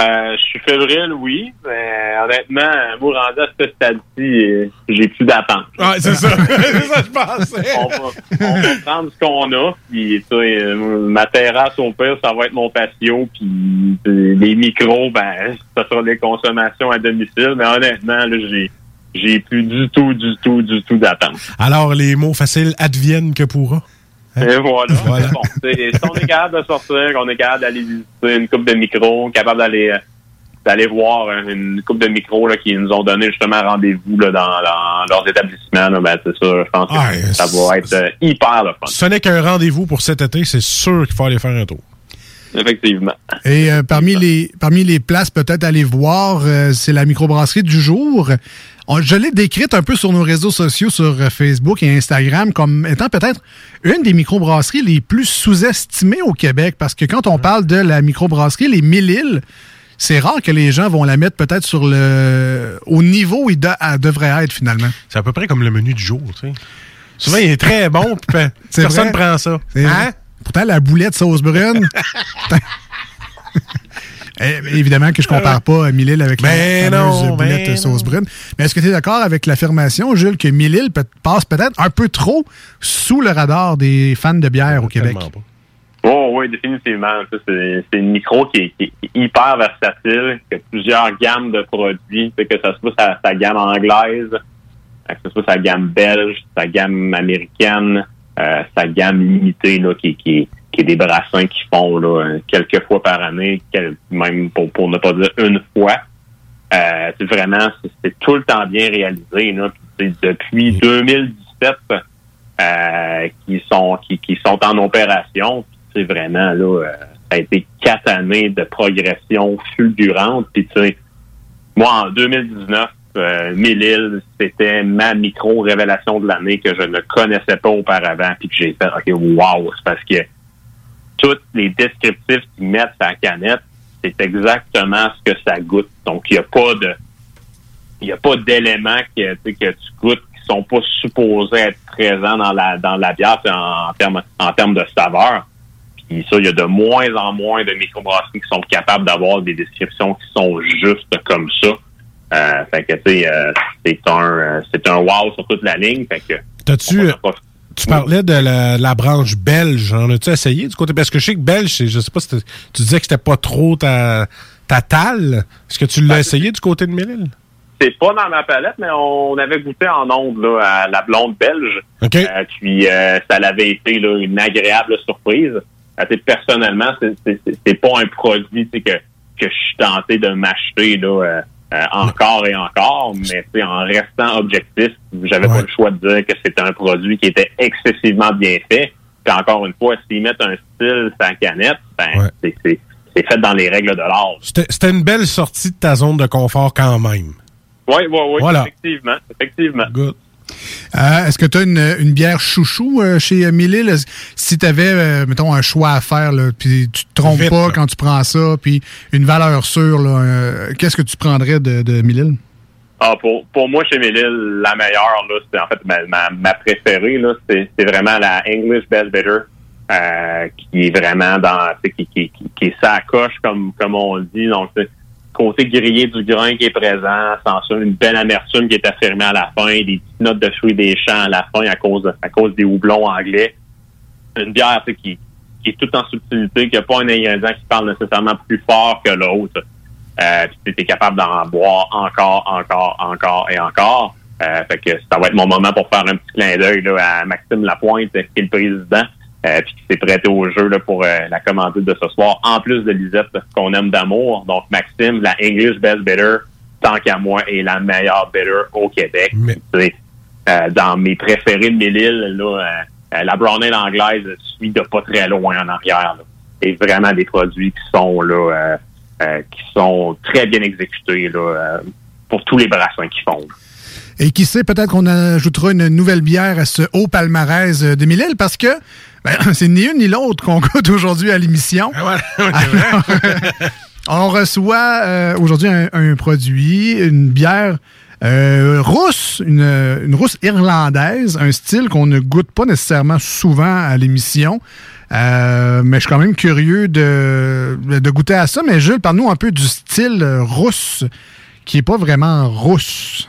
Euh, je suis fébrile, oui, mais honnêtement, moi, rendu à ce stade-ci, euh, j'ai plus d'attente. Ouais, c'est ça. (laughs) c'est ça, je pensais. On va, on va prendre ce qu'on a, puis tu sais, euh, ma terrasse, au pire, ça va être mon patio, puis les micros, ben, ça sera des consommations à domicile, mais honnêtement, là, j'ai j'ai plus du tout, du tout, du tout d'attente. Alors, les mots faciles adviennent que pourra. Hein? Et voilà. (laughs) Voilà. Bon, c'est- si on est capable de sortir, qu'on est capable d'aller visiter une coupe de micros, capable d'aller euh, d'aller voir euh, une coupe de micros là, qui nous ont donné justement rendez-vous là, dans, dans leurs établissements, là, ben, c'est ça, je pense que ça va être euh, hyper le fun. Ce n'est qu'un rendez-vous pour cet été, c'est sûr qu'il faut aller faire un tour. Effectivement. Et euh, parmi, les, parmi les places peut-être à aller voir, euh, c'est la microbrasserie du jour. Je l'ai décrite un peu sur nos réseaux sociaux, sur euh, Facebook et Instagram, comme étant peut-être une des microbrasseries les plus sous-estimées au Québec. Parce que quand on parle de la microbrasserie, les Mille-Îles, c'est rare que les gens vont la mettre peut-être sur le au niveau où il de- elle devrait être finalement. C'est à peu près comme le menu du jour, tu sais. Souvent, il est très (laughs) bon, puis personne vrai. prend ça. Hein? Pourtant, la boulette sauce brune. (laughs) Eh, Évidemment que je compare pas euh, Mille-Îles avec Ben la fameuse non, boulette ben sauce brune. Mais est-ce que tu es d'accord avec l'affirmation, Jules, que peut- passe peut-être un peu trop sous le radar des fans de bière au Québec? Oh oui, définitivement. Ça, C'est une micro qui est, qui est hyper versatile, qui a plusieurs gammes de produits, que ce soit sa, sa gamme anglaise, que ce soit sa gamme belge, sa gamme américaine, euh, sa gamme limitée, là, qui, qui, qui est des brassins qui font là, quelques fois par année, même pour, pour ne pas dire une fois. Euh, c'est vraiment, c'est- tout le temps bien réalisé. Là. Puis, depuis 2017 euh, qui sont qui, qui sont en opération. C'est vraiment là, euh, ça a été quatre années de progression fulgurante. Puis tu sais, moi en 2019, euh, Mille-Îles, c'était ma micro révélation de l'année que je ne connaissais pas auparavant. Puis que j'ai fait, ok, wow, c'est parce que tous les descriptifs qu'ils mettent sur la canette, c'est exactement ce que ça goûte. Donc, il n'y a pas de il n'y a pas d'éléments que, que tu goûtes qui sont pas supposés être présents dans la dans la bière en termes en termes de saveur. Puis ça, il y a de moins en moins de microbrasseries qui sont capables d'avoir des descriptions qui sont justes comme ça. Euh, fait que tu sais, euh, c'est un euh, c'est un wow sur toute la ligne. Fait que T'as-tu. Tu parlais de la, de la branche belge. En as-tu essayé du côté? Parce que je sais que belge, je sais pas si tu disais que c'était pas trop ta, ta talle. Est-ce que tu Ben, l'as essayé du côté de Mille-Îles? c'est pas dans ma palette, mais on avait goûté en ondes là, à la blonde belge. OK. Euh, puis euh, ça l'avait été là, une agréable surprise. Euh, personnellement, c'est- pas un produit que, que je suis tenté de m'acheter là, euh, encore et encore, mais en restant objectif, j'avais pas le choix de dire que c'était un produit qui était excessivement bien fait. Puis encore une fois, s'ils mettent un style sans canette, ben c'est- fait dans les règles de l'art. C'était une belle sortie de ta zone de confort quand même. Oui, oui, oui, Voilà. effectivement. effectivement. Euh, Est-ce que tu as une, une bière chouchou euh, chez euh? Est-ce- Si tu avais, mettons, un choix à faire, là, puis tu te trompes Vite, pas là. quand tu prends ça, puis une valeur sûre, euh, qu'est-ce que tu prendrais de, de Mille-Îles? Ah, pour, pour moi, chez Mélile, la meilleure, là, c'est en fait ma, ma, ma préférée, là, c'est, c'est vraiment la English Bell Bitter, euh, qui est vraiment dans, qui, qui, qui, qui est sa coche, comme, comme on le dit. Donc, côté grillé du grain qui est présent, sans ça, une belle amertume qui est affirmée à la fin, des petites notes de fruits des champs à la fin à cause, à cause des houblons anglais. Une bière, qui, est toute en subtilité, qui n'a pas un ingrédient qui parle nécessairement plus fort que l'autre. Euh, puis tu es capable d'en boire encore, encore, encore et encore. Euh, fait que ça va être mon moment pour faire un petit clin d'œil à Maxime Lapointe, qui est le président, euh, puis qui s'est prêté au jeu là, pour euh, la commandite de ce soir, en plus de Lisette qu'on aime d'amour. Donc Maxime, la English Best Bitter, tant qu'à moi, est la meilleure bitter au Québec. Tu sais, euh, dans mes préférés de Mille-Îles, là, la Brown Ale anglaise suit de pas très loin en arrière. là. Et vraiment des produits qui sont là, qui sont très bien exécutés là, pour tous les brassins qu'ils font. Et qui sait, peut-être qu'on ajoutera une nouvelle bière à ce haut palmarès de Mille-Îles parce que ben, (clears throat) c'est ni une ni l'autre qu'on (laughs) goûte aujourd'hui à l'émission. (laughs) Alors, on reçoit euh, aujourd'hui un, un produit, une bière euh, rousse, une, une rousse irlandaise, un style qu'on ne goûte pas nécessairement souvent à l'émission. Euh, mais je suis quand même curieux de, de goûter à ça. Mais Jules, parle-nous un peu du style euh, rousse, qui est pas vraiment rousse.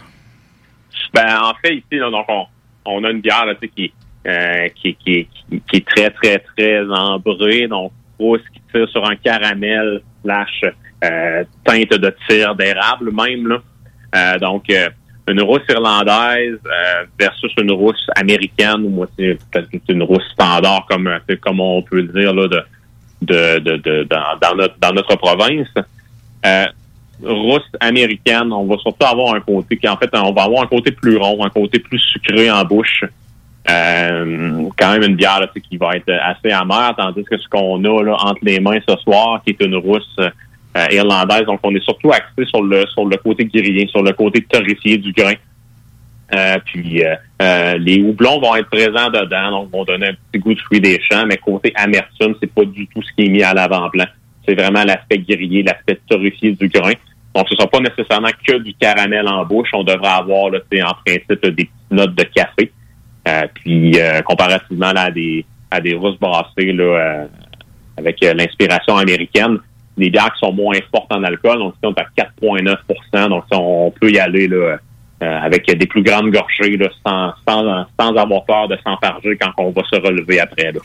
Ben, en fait, ici, là, donc, on, on a une bière là, tu sais, qui, euh, qui, qui, qui, est très, très, très ambrée, donc rousse, qui tire sur un caramel slash euh, teinte de tir d'érable même. Là. Euh, donc, euh, une rousse irlandaise euh, versus une rousse américaine, ou moi c'est peut-être une rousse standard comme comme on peut le dire là, de, de, de, de- dans, dans notre dans notre province. Euh, rousse américaine, on va surtout avoir un côté qui en fait on va avoir un côté plus rond, un côté plus sucré en bouche. Euh, quand même une bière là, qui va être assez amère, tandis que ce qu'on a là, entre les mains ce soir, qui est une rousse euh, irlandaise, donc on est surtout axé sur le sur le côté grillé, sur le côté torréfié du grain. Euh, puis euh, euh, les houblons vont être présents dedans, donc vont donner un petit goût de fruits des champs, mais côté amertume, c'est pas du tout ce qui est mis à l'avant-plan. C'est vraiment l'aspect grillé, l'aspect torréfié du grain. Donc, ce ne sera pas nécessairement que du caramel en bouche. On devrait avoir, là, en principe, des petites notes de café. Euh, puis, euh, comparativement là, à des à des rousses brassées là, euh, avec l'inspiration américaine, des bières qui sont moins fortes en alcool. Donc, on est à 4,9% Donc, on peut y aller là, euh, avec des plus grandes gorgées là, sans, sans, sans avoir peur de s'enfarger quand on va se relever après. Là.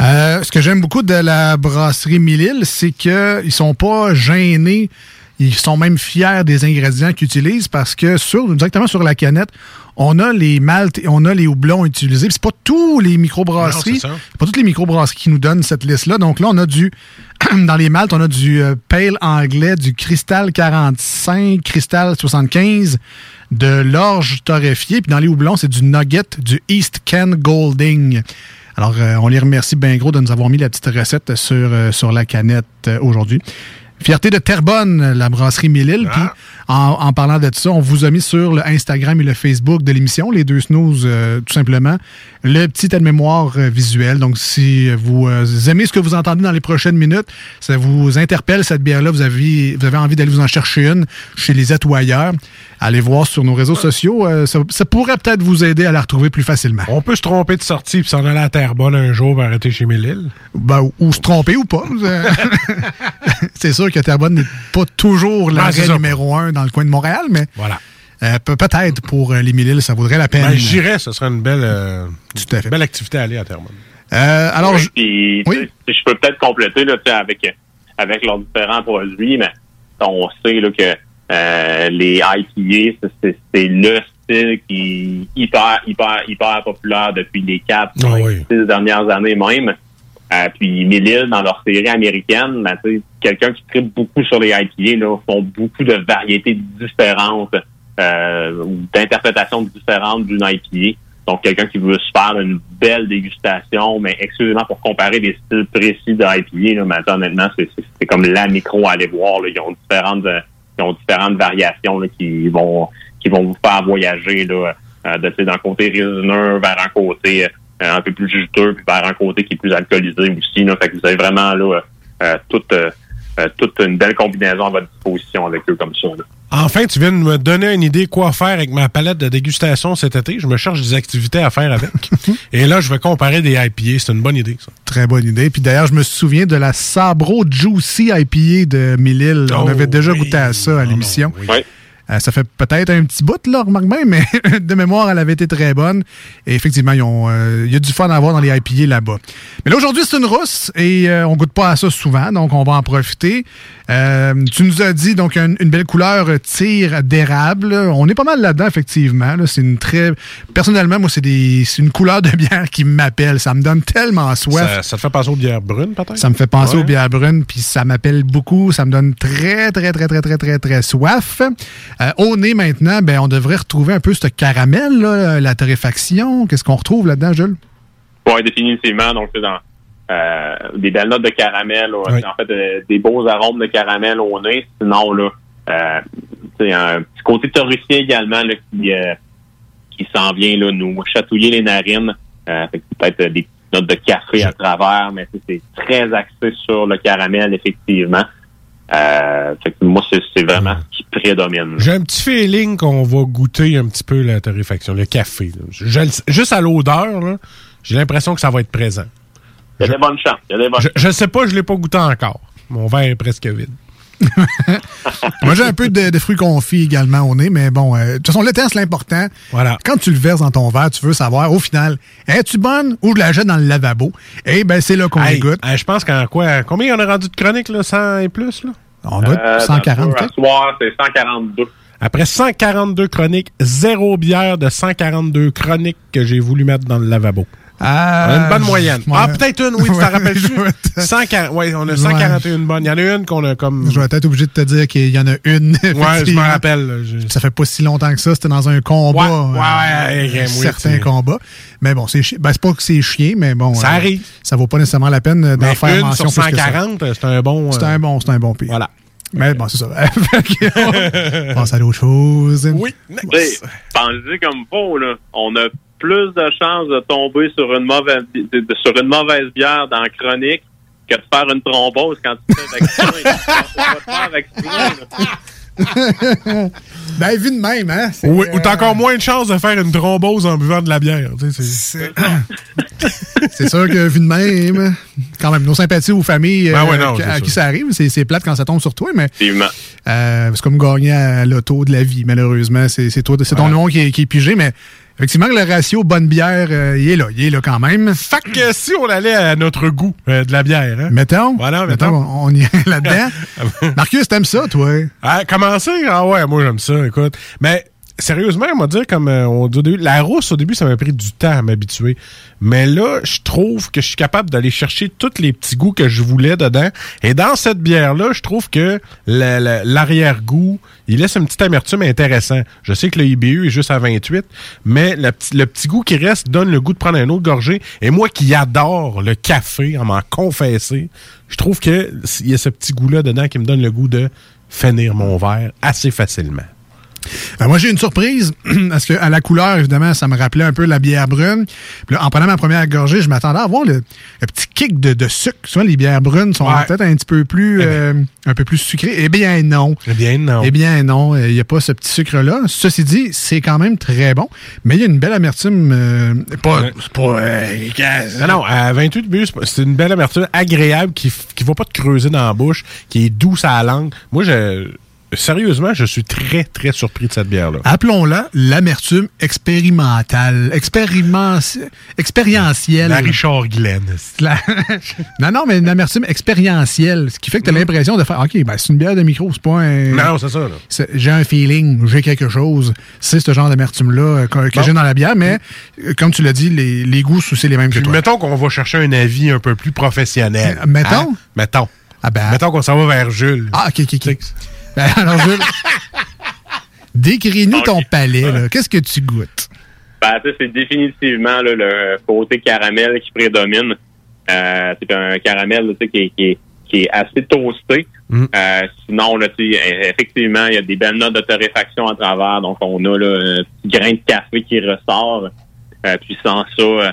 Euh, ce que j'aime beaucoup de la brasserie Mille-Îles, c'est qu'ils sont pas gênés. Ils sont même fiers des ingrédients qu'ils utilisent parce que sur, directement sur la canette, on a les maltes et on a les houblons utilisés. C'est pas tous les microbrasseries, pas toutes les microbrasseries qui nous donnent cette liste-là. Donc là, on a du (clears throat) dans les maltes, on a du euh, pale anglais, du cristal 45, cristal 75, de l'orge torréfié. Puis dans les houblons, c'est du nugget, du East Ken Golding. Alors, euh, on les remercie bien gros de nous avoir mis la petite recette sur, euh, sur la canette euh, aujourd'hui. Fierté de Terrebonne, la brasserie Mille-Îles. Puis, en, en parlant de ça, on vous a mis sur le Instagram et le Facebook de l'émission, les deux snooze, euh, tout simplement, le petit aide-mémoire euh, visuel. Donc, si vous euh, aimez ce que vous entendez dans les prochaines minutes, ça vous interpelle, cette bière-là, vous avez, vous avez envie d'aller vous en chercher une chez les ailleurs, allez voir sur nos réseaux sociaux. euh, ça, ça pourrait peut-être vous aider à la retrouver plus facilement. On peut se tromper de sortie puis s'en aller à Terrebonne un jour pour arrêter chez Mille-Îles. Ben, ou, ou se tromper ou pas. (laughs) C'est sûr que Terrebonne n'est pas toujours l'arrêt numéro un dans le coin de Montréal, mais Voilà. Euh, pe- peut-être pour euh, les mille ça vaudrait la peine. Ben, J'irais, ce serait une belle, euh, belle activité à aller à Terrebonne. Euh, alors, Oui, je- puis, peux peut-être compléter là, tu sais, avec, avec leurs différents produits, mais on sait là, que euh, les IPA, c'est- le style qui est hyper, hyper, hyper populaire depuis les quatre, cinq, oui. six dernières années même. Euh, puis Mille dans leur série américaine, ben, quelqu'un qui tripe beaucoup sur les IPA, là, font beaucoup de variétés différentes euh, d'interprétations différentes d'une IPA. Donc, quelqu'un qui veut se faire une belle dégustation, mais exclusivement pour comparer des styles précis d'IPA, là, maintenant, honnêtement, c'est, comme la micro à aller voir. Là. Ils ont différentes euh, ils ont différentes variations là, qui vont qui vont vous faire voyager là, euh, de, d'un côté résineux vers un côté euh, un peu plus juteux, puis vers un côté qui est plus alcoolisé aussi. Là. Fait que vous avez vraiment là, euh, toute, euh, euh, toute une belle combinaison à votre disposition avec eux comme ça. là. Enfin, tu viens de me donner une idée quoi faire avec ma palette de dégustation cet été. Je me cherche des activités à faire avec. (laughs) Et là, je vais comparer des IPA. C'est une bonne idée, ça. Très bonne idée. Puis d'ailleurs, je me souviens de la Sabro Juicy IPA de Mille-Îles. On Oh, avait déjà goûté à ça à l'émission. Euh, ça fait peut-être un petit bout, là, remarque bien, mais (laughs) de mémoire, elle avait été très bonne. Et effectivement, euh, il y a du fun à avoir dans les IPA là-bas. Mais là, aujourd'hui, c'est une rousse et euh, on goûte pas à ça souvent, donc on va en profiter. Euh, tu nous as dit, donc, une, une belle couleur euh, tir d'érable. On est pas mal là-dedans, effectivement. là. C'est une très... Personnellement, moi, c'est des... c'est une couleur de bière qui m'appelle. Ça me donne tellement soif. Ça, ça te fait penser aux bières brunes, peut-être? Ça me fait penser Ouais. aux bières brunes, puis ça m'appelle beaucoup. Ça me donne très, très, très, très, très, très, très soif. Euh, au nez, maintenant, ben, on devrait retrouver un peu ce caramel, là, la torréfaction. Qu'est-ce qu'on retrouve là-dedans, Jules? Oui, définitivement. Donc, c'est dans euh, des belles notes de caramel. là. Oui. En fait, euh, des beaux arômes de caramel au nez. Sinon, là, euh, c'est un petit côté torréfié également là, qui, euh, qui s'en vient là, nous chatouiller les narines. Euh, peut-être euh, des petites notes de café à travers, mais c'est très axé sur le caramel, effectivement. Euh, fait que moi, c'est vraiment ce qui prédomine. J'ai un petit feeling qu'on va goûter un petit peu la torréfaction, le café. Je juste à l'odeur, j'ai l'impression que ça va être présent. Il y a des bonnes chances. Il y a des bonnes Je, je sais pas, je l'ai pas goûté encore. Mon verre est presque vide. (laughs) Moi, j'ai un peu de, de fruits confits également au nez, mais bon, euh, de toute façon, le c'est l'important. Voilà. Quand tu le verses dans ton verre, tu veux savoir, au final, es-tu bonne ou je la jette dans le lavabo? Eh ben, c'est là qu'on Hey, goûte. hey, je pense qu'en quoi? Combien on a rendu de chroniques, là? 100 et plus, là? On doit être Euh, 140, À peut-être? soir, c'est 142. Après 142 chroniques, zéro bière de 142 chroniques que j'ai voulu mettre dans le lavabo. Ah, a une bonne moyenne. ouais. Ah, peut-être une, oui, tu t'en (laughs) rappelles-tu? je vais te- 140, ouais, on a 141 bonnes. Il y en a une qu'on a comme... Je vais peut-être obligé de te dire qu'il y en a une. Ouais, je me rappelle. je- Ça fait pas si longtemps que ça. C'était dans un combat. Ouais, ouais, euh, ouais, ouais, un oui, certain c'est- combat. Mais bon, c'est chi- ben, c'est pas que c'est chiant, mais bon. Ça euh, arrive. Ça vaut pas nécessairement la peine euh, d'en faire une mention sur plus que ça. 140, c'est un bon... C'est euh, un bon, c'est un bon pire. Voilà. Mais bon, c'est ça. (laughs) (laughs) Passe à d'autres choses. Oui. Pensez comme faux, là. On a plus de chances de tomber sur une mauvaise, de- de- sur une mauvaise bière dans la chronique que de faire une thrombose quand tu fais là. (laughs) (laughs) ben, vu de même, hein. Oui, ou t'as euh, encore moins de chances de faire une thrombose en buvant de la bière. tu sais, c'est- C'est (laughs) sûr que vu de même, quand même, nos sympathies aux familles Ben euh, ouais, non, à sûr. qui ça arrive, c'est c'est plate quand ça tombe sur toi, mais euh, c'est comme gagner à l'auto de la vie, malheureusement. C'est c'est toi, c'est ton nom qui est, qui est pigé, mais effectivement, le ratio bonne bière, euh, il est là, il est là quand même. Fait que (clears throat) si on allait à notre goût euh, de la bière, hein? Mettons, Voilà, mettons, mettons. on y est là-dedans. (laughs) Marcus, t'aimes ça, toi? Ah, commencer? Ah ouais, moi j'aime ça, écoute. Mais sérieusement, on va dire, comme euh, on dit au début, la rousse, au début, ça m'a pris du temps à m'habituer. Mais là, je trouve que je suis capable d'aller chercher tous les petits goûts que je voulais dedans. Et dans cette bière-là, je trouve que la- la- l'arrière-goût, il laisse une petite amertume intéressant. Je sais que le IBU est juste à 28, mais le le petit goût qui reste donne le goût de prendre un autre gorgée. Et moi qui adore le café, à m'en confesser, je trouve que il y a ce petit goût-là dedans qui me donne le goût de finir mon verre assez facilement. Ben, moi, j'ai une surprise, (clears throat) parce que à la couleur, évidemment, ça me rappelait un peu la bière brune. Puis là, en prenant ma première gorgée, je m'attendais à avoir le, le petit kick de, de sucre. Souvent, les bières brunes sont Ouais. peut-être un petit peu plus, euh, un peu plus sucrées. Eh bien, non. Eh bien, non. Eh bien, non. Il n'y a pas ce petit sucre-là. Ceci dit, c'est quand même très bon. Mais il y a une belle amertume. euh, pas, c'est pas, euh, Non, non, à 28 bus, c'est une belle amertume agréable qui, qui va pas te creuser dans la bouche, qui est douce à la langue. Moi, je, sérieusement, je suis très, très surpris de cette bière-là. Appelons-la l'amertume expérimentale, expériment, expérientielle. La Richard Glenn. La- (laughs) non, non, mais une amertume expérientielle, ce qui fait que tu as l'impression de faire, OK, ben, c'est une bière de micro, c'est pas un... Non, c'est ça, J'ai un feeling, j'ai quelque chose. C'est ce genre d'amertume-là euh, que, que Bon. j'ai dans la bière, mais euh, comme tu l'as dit, les, les goûts, c'est les mêmes que Puis toi. mettons qu'on va chercher un avis un peu plus professionnel. Euh, mettons? Hein? Mettons. Ah ben, Mettons qu'on s'en va vers Jules. Ah, OK, OK, OK. Ben, alors, Jules, (laughs) décris-nous ton palais. Qu'est-ce que tu goûtes? Ben, sais, c'est définitivement là, le côté caramel qui prédomine. Euh, c'est un caramel là, qui, est- qui, est- qui est assez toasté. Euh, sinon, là, effectivement, il y a des belles notes de torréfaction à travers. Donc, on a là, un petit grain de café qui ressort. Euh, puis sans ça,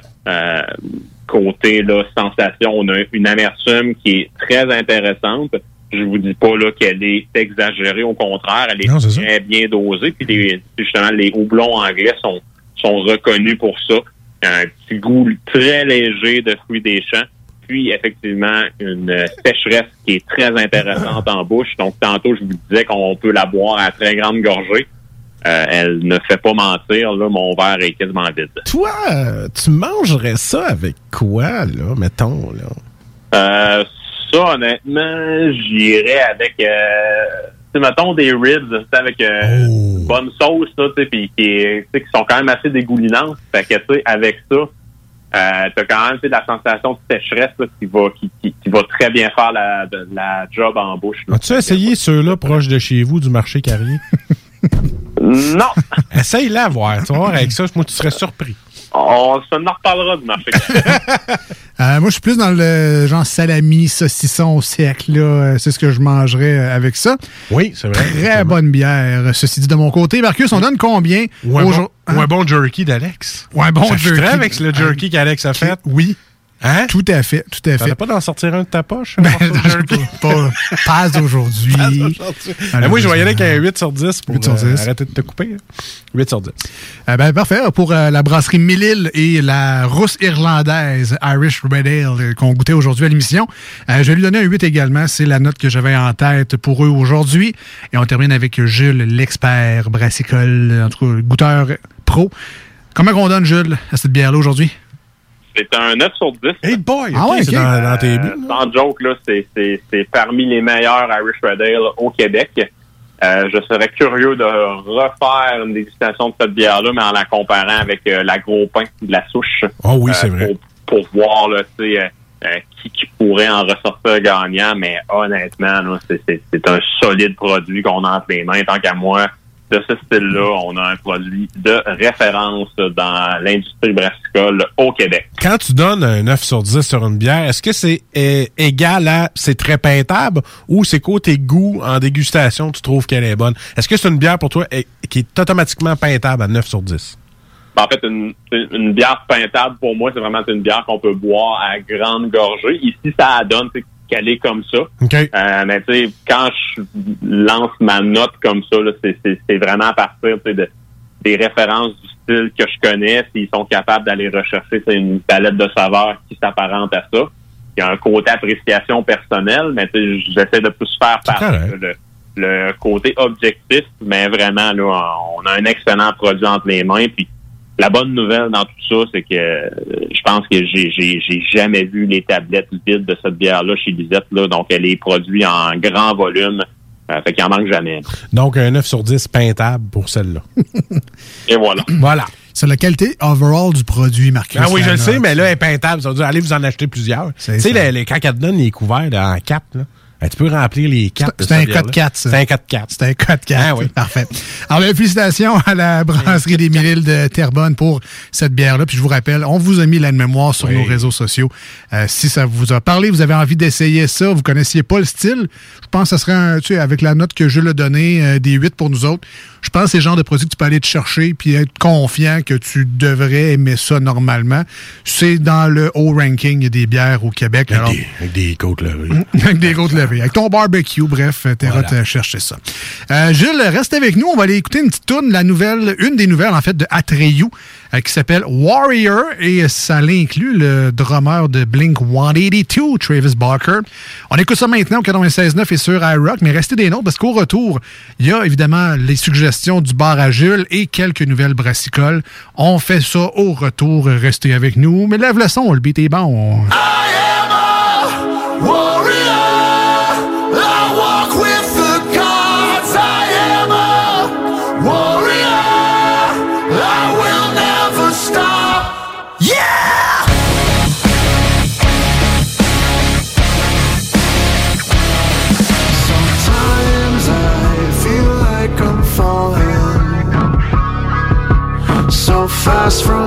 côté là, sensation, on a une amertume qui est très intéressante. Je vous dis pas là qu'elle est exagérée, au contraire, elle est, Non, c'est ça. très bien dosée. Puis les- justement, les houblons anglais sont, sont reconnus pour ça. Un petit goût très léger de fruits des champs. Puis effectivement, une sécheresse qui est très intéressante en bouche. Donc tantôt, je vous disais qu'on peut la boire à très grande gorgée. Euh, elle ne fait pas mentir. Là, mon verre est quasiment vide. Toi, euh, tu mangerais ça avec quoi, là, mettons, là? Euh, ça, honnêtement, j'irais avec, euh, tu mettons des ribs, avec euh, une bonne sauce, là, tu sais, puis qui, sont quand même assez dégoulinantes. Fait que, tu sais, avec ça, euh, t'as quand même, tu sais, de la sensation de sécheresse, là, qui va, qui, qui, qui va très bien faire la, la job en bouche. As-tu essayé ceux-là proches de chez vous, du marché Carrier? (laughs) Non! (laughs) Essaye-la, voir. Tu vas voir, avec ça, moi, tu serais surpris. On s'en reparlera du marché. (laughs) Euh, moi, je suis plus dans le genre salami, saucisson au siècle. là. Euh, C'est ce que je mangerais euh, avec ça. Oui, c'est vrai. Très bonne bière. Ceci dit, de mon côté, Marcus, on donne combien? Ou un, au bon, ou un bon jerky d'Alex. Ou un bon Ça jerky. avec le jerky qu'Alex a fait. Oui. Hein? Tout à fait, tout à fait. as pas d'en sortir un de ta poche? Ben, jerky? pas, pas (laughs) aujourd'hui. Ben, moi, je vais y aller avec un 8 sur 10 pour 8 sur 10. euh, arrêter de te couper. hein. 8 sur 10. Euh, ben, parfait. Pour euh, la brasserie Millil et la rousse irlandaise Irish Red Ale qu'on goûtait aujourd'hui à l'émission, euh, je vais lui donner un 8 également. C'est la note que j'avais en tête pour eux aujourd'hui. Et on termine avec Jules, l'expert brassicole, en tout cas, goûteur pro. Comment on donne, Jules, à cette bière-là aujourd'hui? C'est un 9 sur 10. Hey boy! Ah ouais, dans, dans tes Euh, bulles. sans joke, là, c'est, c'est, c'est parmi les meilleurs Irish Red Ale au Québec. Euh, je serais curieux de refaire une dégustation de cette bière-là, mais en la comparant avec euh, la gros pain de la souche. Oh oui, Euh, c'est vrai. Pour, pour voir là, tu sais, euh, euh, qui, qui pourrait en ressortir gagnant, mais honnêtement, là, c'est, c'est, c'est un solide produit qu'on a entre les mains. Tant qu'à moi, de ce style-là, on a un produit de référence dans l'industrie brassicole au Québec. Quand tu donnes un 9 sur 10 sur une bière, est-ce que c'est euh, égal à c'est très peintable ou c'est côté goût en dégustation, tu trouves qu'elle est bonne? Est-ce que c'est une bière pour toi eh, qui est automatiquement peintable à 9 sur 10? Ben, En fait, une, une bière peintable, pour moi, c'est vraiment une bière qu'on peut boire à grande gorgée. Ici, ça donne est comme ça. Euh, mais tu sais, quand je lance ma note comme ça, c'est, vraiment à partir de, des références du style que je connais, s'ils sont capables d'aller rechercher une palette de saveurs qui s'apparente à ça. Il y a un côté appréciation personnelle, mais tu sais, j'essaie de plus faire par le, le côté objectif, mais vraiment, là, on a un excellent produit entre les mains. Puis la bonne nouvelle dans tout ça, c'est que euh, je pense que j'ai, j'ai, j'ai jamais vu les tablettes vides de cette bière-là chez Lisette. Là, donc, elle est produite en grand volume. Euh, fait qu'il en manque jamais. Donc, un 9 sur 10 peintable pour celle-là. (laughs) Et voilà. (clears throat) Voilà. C'est la qualité overall du produit, Marcus. Ah oui, je le sais, mais là, elle est peintable. Ça veut dire, allez vous en acheter plusieurs. Tu sais, les, les- quand elle te donne les couverts là, en 4, là, ben, tu peux remplir les 4. C'est un code 4, ça. C'est un code 4. C'est un code 4. Ah oui. Parfait. Alors, ben, félicitations à la brasserie des Mille de Terrebonne pour cette bière-là. Puis je vous rappelle, on vous a mis la mémoire sur nos réseaux sociaux. Euh, si ça vous a parlé, vous avez envie d'essayer ça, vous connaissiez pas le style, je pense que ce serait, un, tu sais, avec la note que je l'ai donnée, euh, des 8 pour nous autres, je pense que c'est le genre de produit que tu peux aller te chercher puis être confiant que tu devrais aimer ça normalement. C'est dans le haut ranking des bières au Québec. Alors, Avec des côtes levées. (laughs) avec des côtes levées. Avec ton barbecue, bref, t'aimeras Voilà. te chercher ça. Euh, Gilles, reste avec nous. On va aller écouter une petite tourne, la nouvelle, une des nouvelles, en fait, de Atreyu, euh, qui s'appelle Warrior, et ça l'inclut le drummer de Blink 182, Travis Barker. On écoute ça maintenant au 96.9 et sur iRock, mais restez des nôtres parce qu'au retour, il y a évidemment les suggestions du bar à Jules et quelques nouvelles brassicoles. On fait ça au retour. Restez avec nous. Mais lève le son, le beat est bon. Warrior, lost from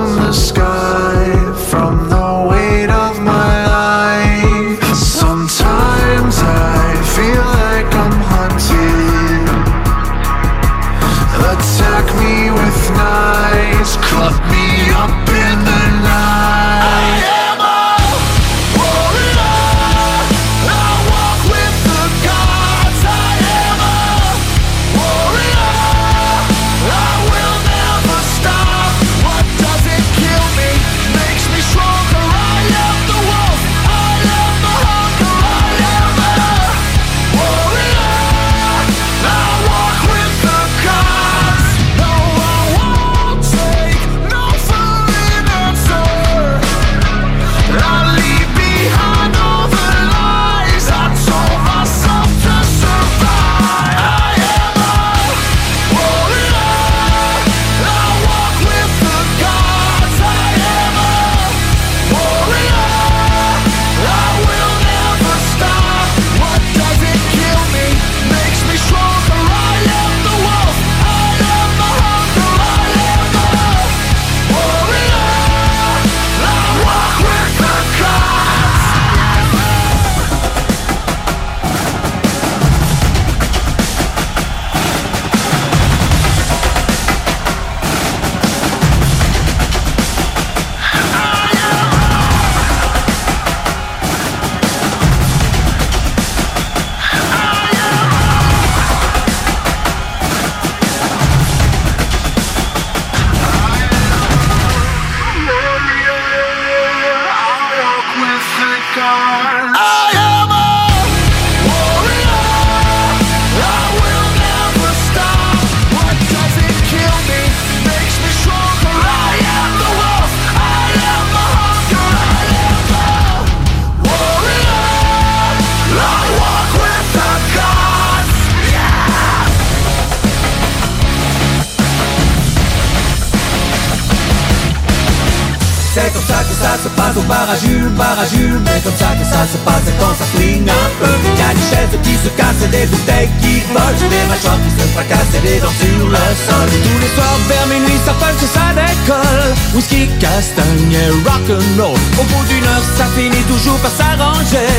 au bar à Jules, bar à Mais comme ça que ça se passe quand ça swing un peu. Y a des chaises qui se cassent des bouteilles qui volent Des mâchoires qui se fracassent et des dents sur le sol. Tous les soirs vers minuit ça punch ça décolle. Whisky, castagne et rock'n'roll. Au bout d'une heure ça finit toujours par s'arranger.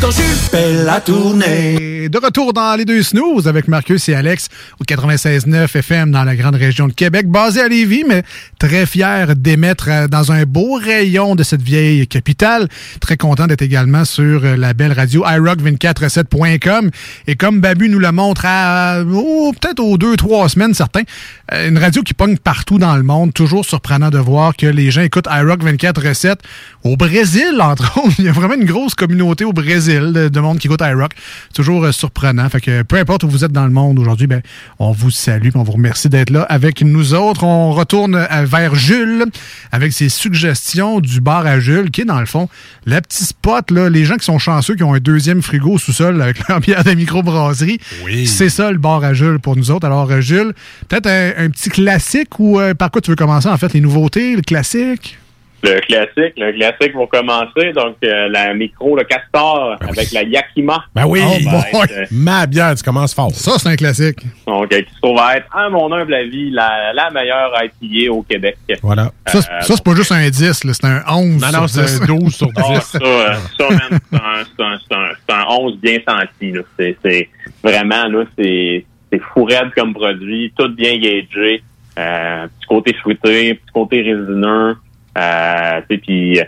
Quand Jules fait la tournée De retour dans les deux snooze avec Marcus et Alex au 96.9 FM dans la grande région de Québec, basé à Lévis, mais très fier d'émettre euh, dans un beau rayon de cette vieille capitale. Très content d'être également sur euh, la belle radio iRock247.com. Et comme Babu nous le montre à oh, peut-être aux deux, trois semaines, certains, euh, une radio qui pogne partout dans le monde. Toujours surprenant de voir que les gens écoutent iRock 24 recettes au Brésil, entre (laughs) autres. Il y a vraiment une grosse communauté au Brésil de monde qui écoute iRock. Toujours euh, surprenant. Fait que peu importe où vous êtes dans le monde aujourd'hui, ben, on vous salue et on vous remercie d'être là avec nous autres. On retourne vers Jules avec ses suggestions du bar à Jules, qui est dans le fond le petit spot, là, les gens qui sont chanceux, qui ont un deuxième frigo sous-sol avec (laughs) leur bière de microbrasserie. C'est ça le bar à Jules pour nous autres. Alors, euh, Jules, peut-être un, un petit classique ou euh, par quoi tu veux commencer en fait, les nouveautés, le classique? Le classique, le classique pour commencer. Donc, euh, la micro, le castor avec la Yakima. Ben oui, va boy. être, euh, ma bière, tu commences fort. Ça, c'est un classique. Donc, euh, qui se trouve à être, à mon humble avis, la, la meilleure IPA au Québec. Voilà. Ça, c'est- ça, c'est pas juste un 10, là, c'est un 11. Non, c'est 10. 12 sur 10. Ah, ça, euh, ça, c'est un, un, c'est un, c'est un 11 bien senti. là. C'est, c'est vraiment, là, c'est, c'est fou raide comme produit, tout bien gagé. Euh, petit côté fruité, petit côté résineux. Euh, puis euh,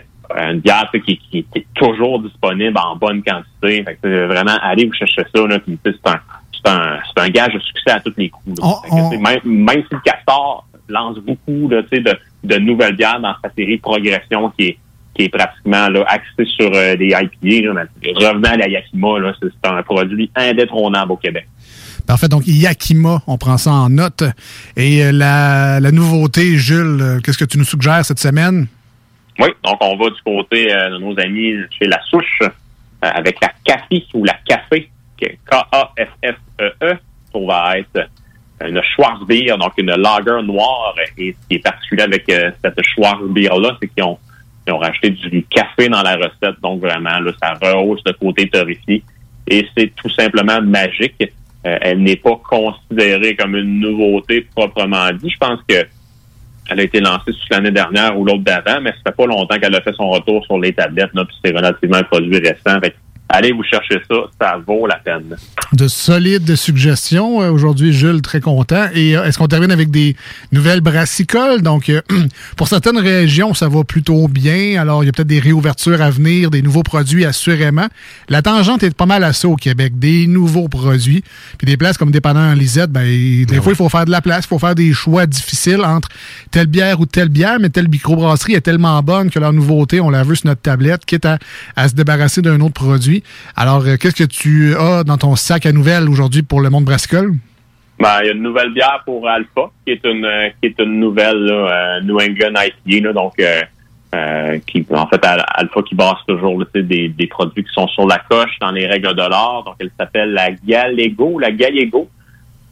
une bière qui, qui, qui est toujours disponible en bonne quantité. Fait que, c'est vraiment, allez vous chercher ça. Là, c'est un, c'est un, c'est un gage de succès à tous les coups. là. Que, même, même si le Castor lance beaucoup là, de, de nouvelles bières dans sa série Progression qui est qui est pratiquement là, axé sur euh, des IPA. Là, revenant à la Yakima, là, c'est c'est un produit indétrônable au Québec. Parfait. Donc, Yakima, on prend ça en note. Et euh, la, nouveauté, Jules, euh, qu'est-ce que tu nous suggères cette semaine? Oui, donc on va du côté euh, de nos amis chez La Souche avec la café ou la café, K-A-F-F-E-E, pour va être une Schwarzbier, donc une lager noire. Et ce qui est particulier avec cette Schwarzbier-là, c'est qu'ils ont, ils ont du café dans la recette. Donc vraiment, là, ça rehausse le côté torréfié. Et c'est tout simplement magique. Euh, elle n'est pas considérée comme une nouveauté proprement dit. Je pense que elle a été lancée sur l'année dernière ou l'autre d'avant, mais ça fait pas longtemps qu'elle a fait son retour sur les tablettes, là, puis c'est relativement un produit récent. Allez vous chercher ça, ça vaut la peine. De solides suggestions. Euh, Aujourd'hui, Jules, très content. Et euh, est-ce qu'on termine avec des nouvelles brassicoles? Donc, euh, (clears throat) pour certaines régions, ça va plutôt bien. Alors, il y a peut-être des réouvertures à venir, des nouveaux produits, assurément. La tangente est pas mal à ça au Québec. Des nouveaux produits. Puis des places comme dépendant Lisette, ben, des fois, il faut faire de la place. Il faut faire des choix difficiles entre telle bière ou telle bière, mais telle microbrasserie est tellement bonne que leur nouveauté, on la veut sur notre tablette, quitte à, à se débarrasser d'un autre produit. Alors, euh, qu'est-ce que tu as dans ton sac à nouvelles aujourd'hui pour le monde brassicole? Ben, il y a une nouvelle bière pour Alpha, qui est une euh, qui est une nouvelle euh, New England IPA, donc qui en fait Al- Alpha qui base toujours des, des produits qui sont sur la coche dans les règles de l'art. Donc elle s'appelle la Gallego, la Gallego.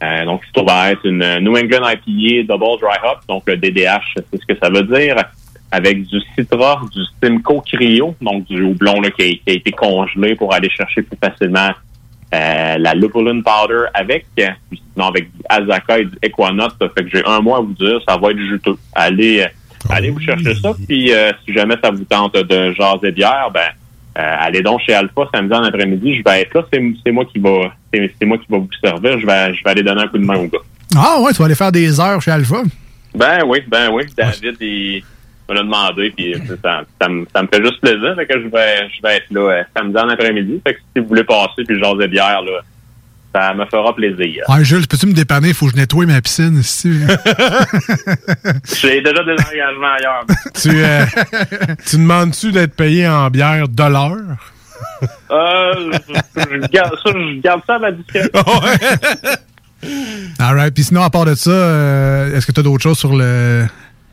Euh, donc, ça va être une New England IPA Double Dry Hop, donc le DDH, c'est ce que ça veut dire, avec du Citra, du Simcoe Cryo, donc du houblon là, qui, a, qui a été congelé pour aller chercher plus facilement euh, la Lupulin Powder avec, sinon avec du Azaka et du Equanote. Ça fait que j'ai un mois à vous dire, ça va être juteux. Allez, euh, allez vous chercher ça, puis euh, si jamais ça vous tente de jaser bière, ben euh, allez donc chez Alpha samedi en après-midi, je vais être là, c'est moi qui va c'est moi qui va vous servir, je vais je vais aller donner un coup de main au gars. Ah ouais, tu vas aller faire des heures chez Alpha? Ben oui, ben oui, David il me l'a demandé puis ça, ça, me, ça me fait juste plaisir que je vais je vais être là euh, samedi en après-midi, fait que si vous voulez passer puis jaser bière là, ça me fera plaisir. Jules, peux-tu me dépanner? Il faut que je nettoie ma piscine ici. (laughs) J'ai déjà des engagements ailleurs. (laughs) tu, euh, tu demandes-tu d'être payé en bière de l'heure? Euh, je, je garde ça, je garde ça à ma discrétion. (laughs) All right. Puis sinon, à part de ça, euh, est-ce que tu as d'autres choses sur le,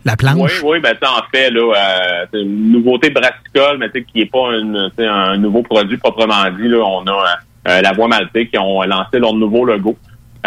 la planche? Oui, oui, ben en fait, là, euh, c'est une nouveauté brassicole, mais qui est pas une, un nouveau produit proprement dit. Là, on a euh, la Voie Maltais qui ont lancé leur nouveau logo.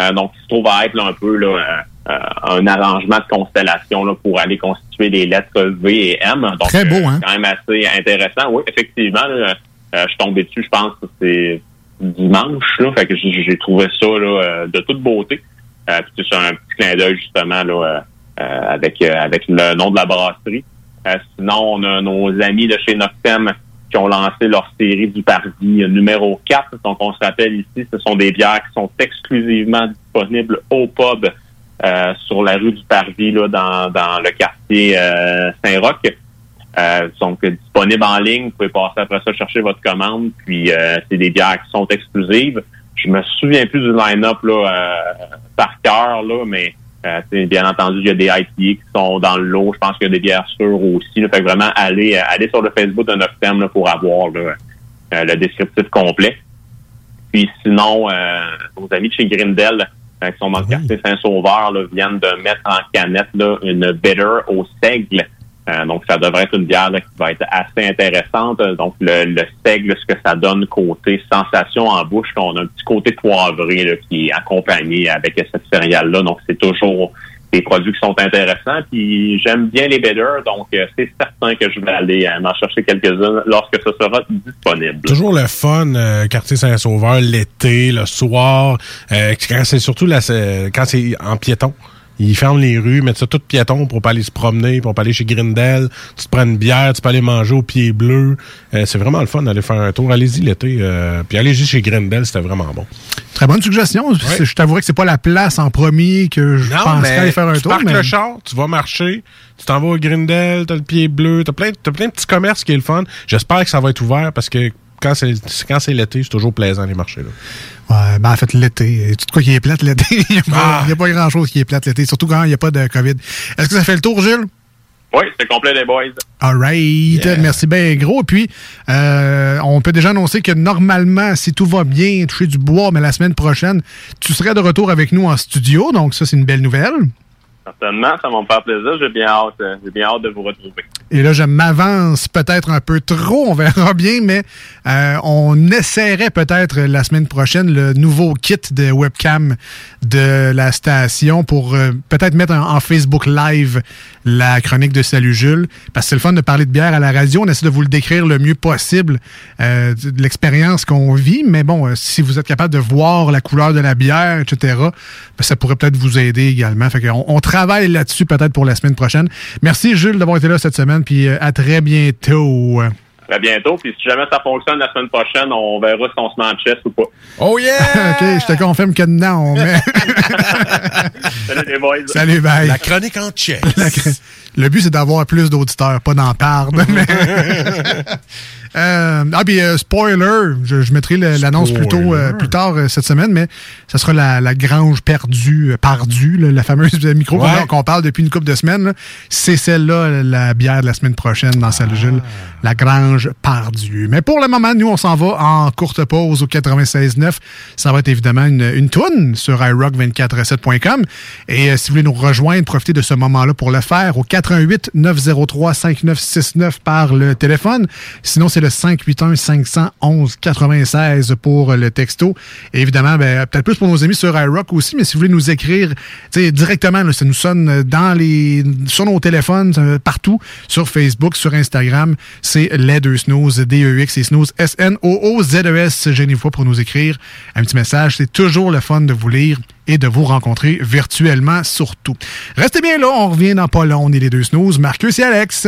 Euh, donc, qui se trouve à être là, un peu là, euh, un arrangement de constellation là, pour aller constituer les lettres V et M. Donc, Très beau, hein? c'est quand même assez intéressant. Oui, effectivement, là, euh, je suis tombé dessus, je pense que c'est dimanche. Là, fait que j'ai trouvé ça là, euh, de toute beauté. Euh, puis c'est un petit clin d'œil justement là, euh, euh, avec euh, avec le nom de la brasserie. Euh, sinon, on a nos amis de chez Noctem qui ont lancé leur série du Parvis numéro 4. Donc, on se rappelle ici, ce sont des bières qui sont exclusivement disponibles au pub euh, sur la rue du Parvis, là, dans, dans le quartier euh, Saint-Roch. Euh, donc, disponibles en ligne. Vous pouvez passer après ça chercher votre commande. Puis, euh, c'est des bières qui sont exclusives. Je me souviens plus du line-up là, euh, par cœur, là, mais euh, bien entendu, il y a des IPA qui sont dans le lot. Je pense qu'il y a des bières sûres aussi. Là, fait que vraiment, aller, aller sur le Facebook de Noctem là, pour avoir là, euh, le descriptif complet. Puis sinon, euh, nos amis de chez Grindel, euh, qui sont dans le quartier Saint-Sauveur, là, viennent de mettre en canette là, une bitter au seigle. Euh, donc, ça devrait être une bière là, qui va être assez intéressante. Donc, le, le seigle, ce que ça donne côté sensation en bouche, on a un petit côté poivré là, qui est accompagné avec cette céréale-là. Donc, c'est toujours des produits qui sont intéressants. Puis, j'aime bien les bitters, donc euh, c'est certain que je vais aller euh, m'en chercher quelques-unes lorsque ce sera disponible. Toujours le fun, euh, quartier Saint-Sauveur, l'été, le soir, euh, quand c'est surtout la, quand c'est en piéton. Ils ferment les rues, mettent ça tout piéton pour pas aller se promener, pour pas aller chez Grindel. Tu te prends une bière, tu peux aller manger au pied bleu. Euh, c'est vraiment le fun d'aller faire un tour. Allez-y l'été. euh, puis allez-y chez Grindel, c'était vraiment bon. Très bonne suggestion. Je t'avouerais que c'est pas la place en premier que je penserais aller faire un tu tour. parques mais- le char, tu vas marcher, tu t'en vas au Grindel, t'as le pied bleu, t'as plein, t'as plein de petits commerces qui est le fun. J'espère que ça va être ouvert parce que quand c'est quand c'est l'été, c'est toujours plaisant les marchés là. Ouais, ben en fait, l'été. Tu sais quoi qui est plate l'été? (laughs) Il n'y a, pas- il y a pas grand-chose qui est plate l'été, surtout quand il n'y a pas de COVID. Est-ce que ça fait le tour, Gilles? Oui, c'est complet les boys. All right. Merci bien gros. Puis, euh, on peut déjà annoncer que normalement, si tout va bien, toucher du bois, mais la semaine prochaine, tu serais de retour avec nous en studio. Donc, ça, c'est une belle nouvelle. Certainement, ça va me faire plaisir. J'ai bien hâte, euh, j'ai bien hâte de vous retrouver. Et là, je m'avance peut-être un peu trop, on verra bien, mais euh, on essaierait peut-être la semaine prochaine le nouveau kit de webcam de la station pour euh, peut-être mettre en, Facebook Live la chronique de Salut Jules, parce que c'est le fun de parler de bière à la radio. On essaie de vous le décrire le mieux possible euh, de l'expérience qu'on vit, mais bon, si vous êtes capable de voir la couleur de la bière, etc., ben, ça pourrait peut-être vous aider également. Fait qu'on on travaille là-dessus peut-être pour la semaine prochaine. Merci Jules d'avoir été là cette semaine, puis à très bientôt. À bientôt. Puis si jamais ça fonctionne la semaine prochaine, on verra si on se met en chest ou pas. Oh yeah! (laughs) OK, je te confirme que dedans, on met... Salut les boys. Salut, bye. La chronique en chess. Le but, c'est d'avoir plus d'auditeurs, pas d'en perdre. (laughs) mais- (laughs) Euh, ah, puis euh, spoiler, je, je mettrai l'annonce plus tôt, euh, plus tard euh, cette semaine, mais ça sera la, la grange perdue, euh, pardue, là, la fameuse (laughs) micro Ouais. qu'on parle depuis une couple de semaines. C'est celle-là, la bière de la semaine prochaine dans salle Jules, la grange pardue. Mais pour le moment, nous, on s'en va en courte pause au 96.9. Ça va être évidemment une, une toune sur iRock247.com. Et euh, si vous voulez nous rejoindre, profitez de ce moment-là pour le faire au 88 903 5969 par le téléphone. Sinon, c'est le 581 511 96 pour le texto. Et évidemment, ben, peut-être plus pour nos amis sur iRock aussi, mais si vous voulez nous écrire directement, ça nous sonne dans les, sur nos téléphones, partout, sur Facebook, sur Instagram, c'est les deux snooze, D-E-X et snooze, S-N-O-O-Z-E-S. Gênez-vous pas pour nous écrire un petit message. C'est toujours le fun de vous lire et de vous rencontrer virtuellement surtout. Restez bien là, on revient dans pas long. On est les deux snooze. Marcus et Alex.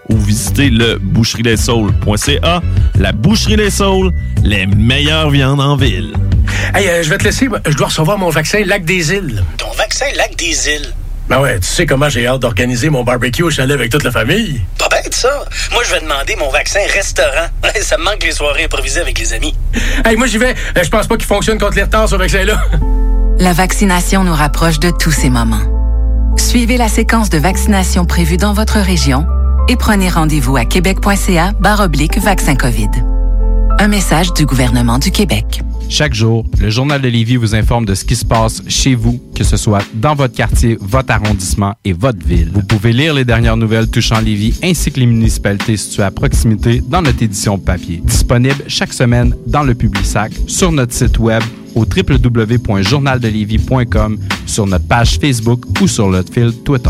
ou visitez le boucherieslessaules.ca. La Boucherie Les Saules, les meilleures viandes en ville. Hey, euh, je vais te laisser. Je dois recevoir mon vaccin Lac des Îles. Ton vaccin Lac des Îles? Ben ouais, tu sais comment j'ai hâte d'organiser mon barbecue au chalet avec toute la famille. Pas bête, ça. Moi, je vais demander mon vaccin restaurant. (laughs) ça me manque les soirées improvisées avec les amis. Hey, moi, j'y vais. Euh, Je pense pas qu'il fonctionne contre les retards, ce vaccin-là. (laughs) La vaccination nous rapproche de tous ces moments. Suivez la séquence de vaccination prévue dans votre région et prenez rendez-vous à québec.ca oblique vaccin COVID. Un message du gouvernement du Québec. Chaque jour, le Journal de Lévis vous informe de ce qui se passe chez vous, que ce soit dans votre quartier, votre arrondissement et votre ville. Vous pouvez lire les dernières nouvelles touchant Lévis ainsi que les municipalités situées à proximité dans notre édition papier. Disponible chaque semaine dans le Publisac, sur notre site web au www.journaldelévis.com, sur notre page Facebook ou sur notre fil Twitter.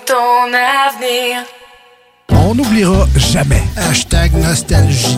ton avenir. On n'oubliera jamais. Hashtag nostalgie.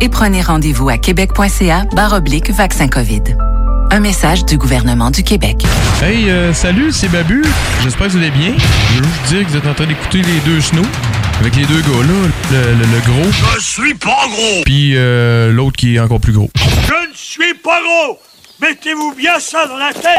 et prenez rendez-vous à québec.ca oblique vaccin COVID. Un message du gouvernement du Québec. Hey, euh, salut, c'est Babu. J'espère que vous allez bien. Je veux juste vous dire que vous êtes en train d'écouter les deux snows. Avec les deux gars là, le, le- le gros, Je suis pas gros puis euh, l'autre qui est encore plus gros. Je ne suis pas gros Mettez-vous bien ça dans la tête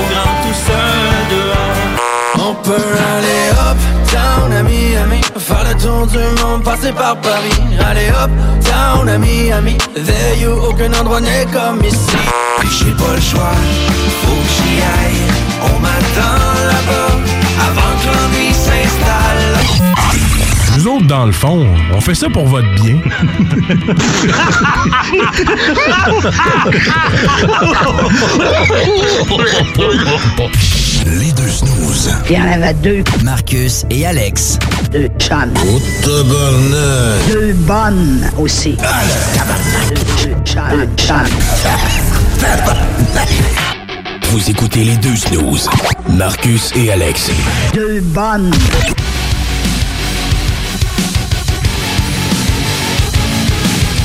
monde, passer par Paris. Aller up, down Miami, there you, aucun endroit n'est comme ici. J'ai pas le choix, faut que j'y aille. On m'attend là-bas, Nous autres, dans le fond, on fait ça pour votre bien. Les deux snooze. Il y en avait deux. Marcus et Alex. Deux chums. tabarnak. Deux bonnes aussi. Deux, deux chums. Deux chums. Vous écoutez les deux snooze. Marcus et Alex. Deux bonnes.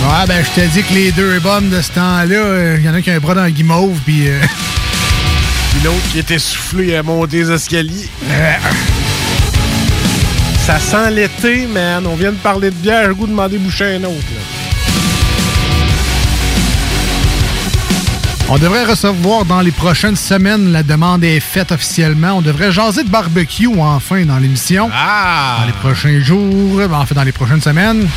Ouais, ben, je t'ai dit que les deux bonnes de ce temps-là, il y en a qui a un bras dans le guimauve, puis. euh, (laughs) Puis l'autre qui était soufflé à monter les escaliers. Ça sent l'été, man. On vient de parler de bière, j'ai le goût de demander boucher un autre. là. On devrait recevoir dans les prochaines semaines, la demande est faite officiellement. On devrait jaser de barbecue enfin dans l'émission. Ah! Dans les prochains jours, ben, en fait dans les prochaines semaines.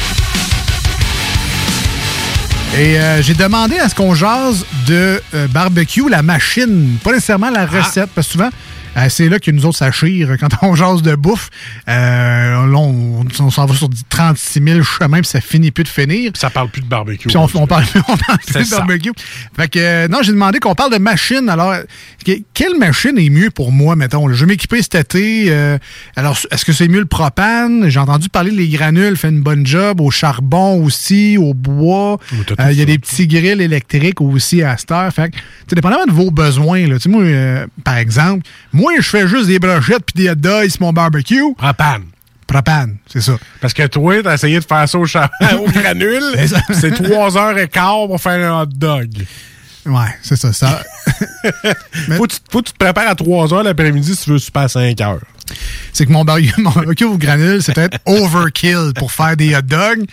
Et euh, j'ai demandé à ce qu'on jase de euh, barbecue, la machine, pas nécessairement la recette, parce que souvent, euh, c'est là que nous autres, ça chire quand on jase de bouffe. Euh, là, on, on s'en va sur du 36 000 chemins, puis ça finit plus de finir. Ça parle plus de barbecue. Puis on, on parle, (laughs) on parle plus de barbecue. Fait que, euh, non, j'ai demandé qu'on parle de machine. Alors, que- quelle machine est mieux pour moi, mettons? Je vais m'équiper cet été. alors, est-ce que c'est mieux le propane? J'ai entendu parler les granules fait une bonne job. Au charbon aussi, au bois. Il y a des petits grilles électriques aussi à cette heure. Fait que, dépendamment de vos besoins, là, moi, par exemple, moi, je fais juste des brochettes puis des hot dogs sur mon barbecue. Propane. Propane, c'est ça. Parce que toi, t'as essayé de faire ça au, (laughs) au granule. C'est 3 heures et quart pour faire un hot dog. Ouais, c'est ça. ça. (laughs) faut, que tu, faut que tu te prépares à 3 heures l'après-midi si tu veux super à 5 heures. c'est que mon barbecue, (laughs) mon barbecue au granule, c'est peut-être overkill pour faire des hot dogs.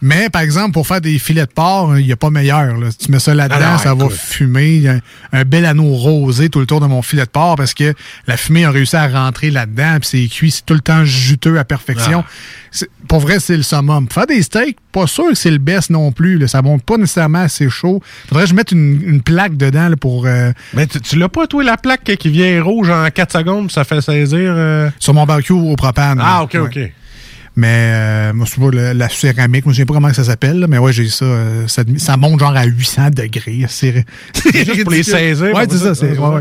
Mais, par exemple, pour faire des filets de porc, il n'y a pas meilleur. là. Si tu mets ça là-dedans, Ah ça va fumer. Il y a un, un bel anneau rosé tout le tour de mon filet de porc parce que la fumée a réussi à rentrer là-dedans. Puis c'est cuit, c'est tout le temps juteux à perfection. Ah. Pour vrai, c'est le summum. Faire des steaks, pas sûr que c'est le best non plus. là. Ça monte pas nécessairement assez chaud. Faudrait que je mette une, une plaque dedans là, pour... euh, Mais tu, tu l'as pas, toi, la plaque qui vient rouge en 4 secondes, ça fait saisir. euh? Sur mon barbecue au propane. Ah, ok, Ouais. ok. Mais euh, moi, la céramique, moi, je sais pas comment ça s'appelle, mais ouais, j'ai ça, euh, ça. ça monte genre à 800 degrés. (laughs) C'est c'est Juste pour les saisir, Ouais, c'est ça. c'est- ouais, ouais.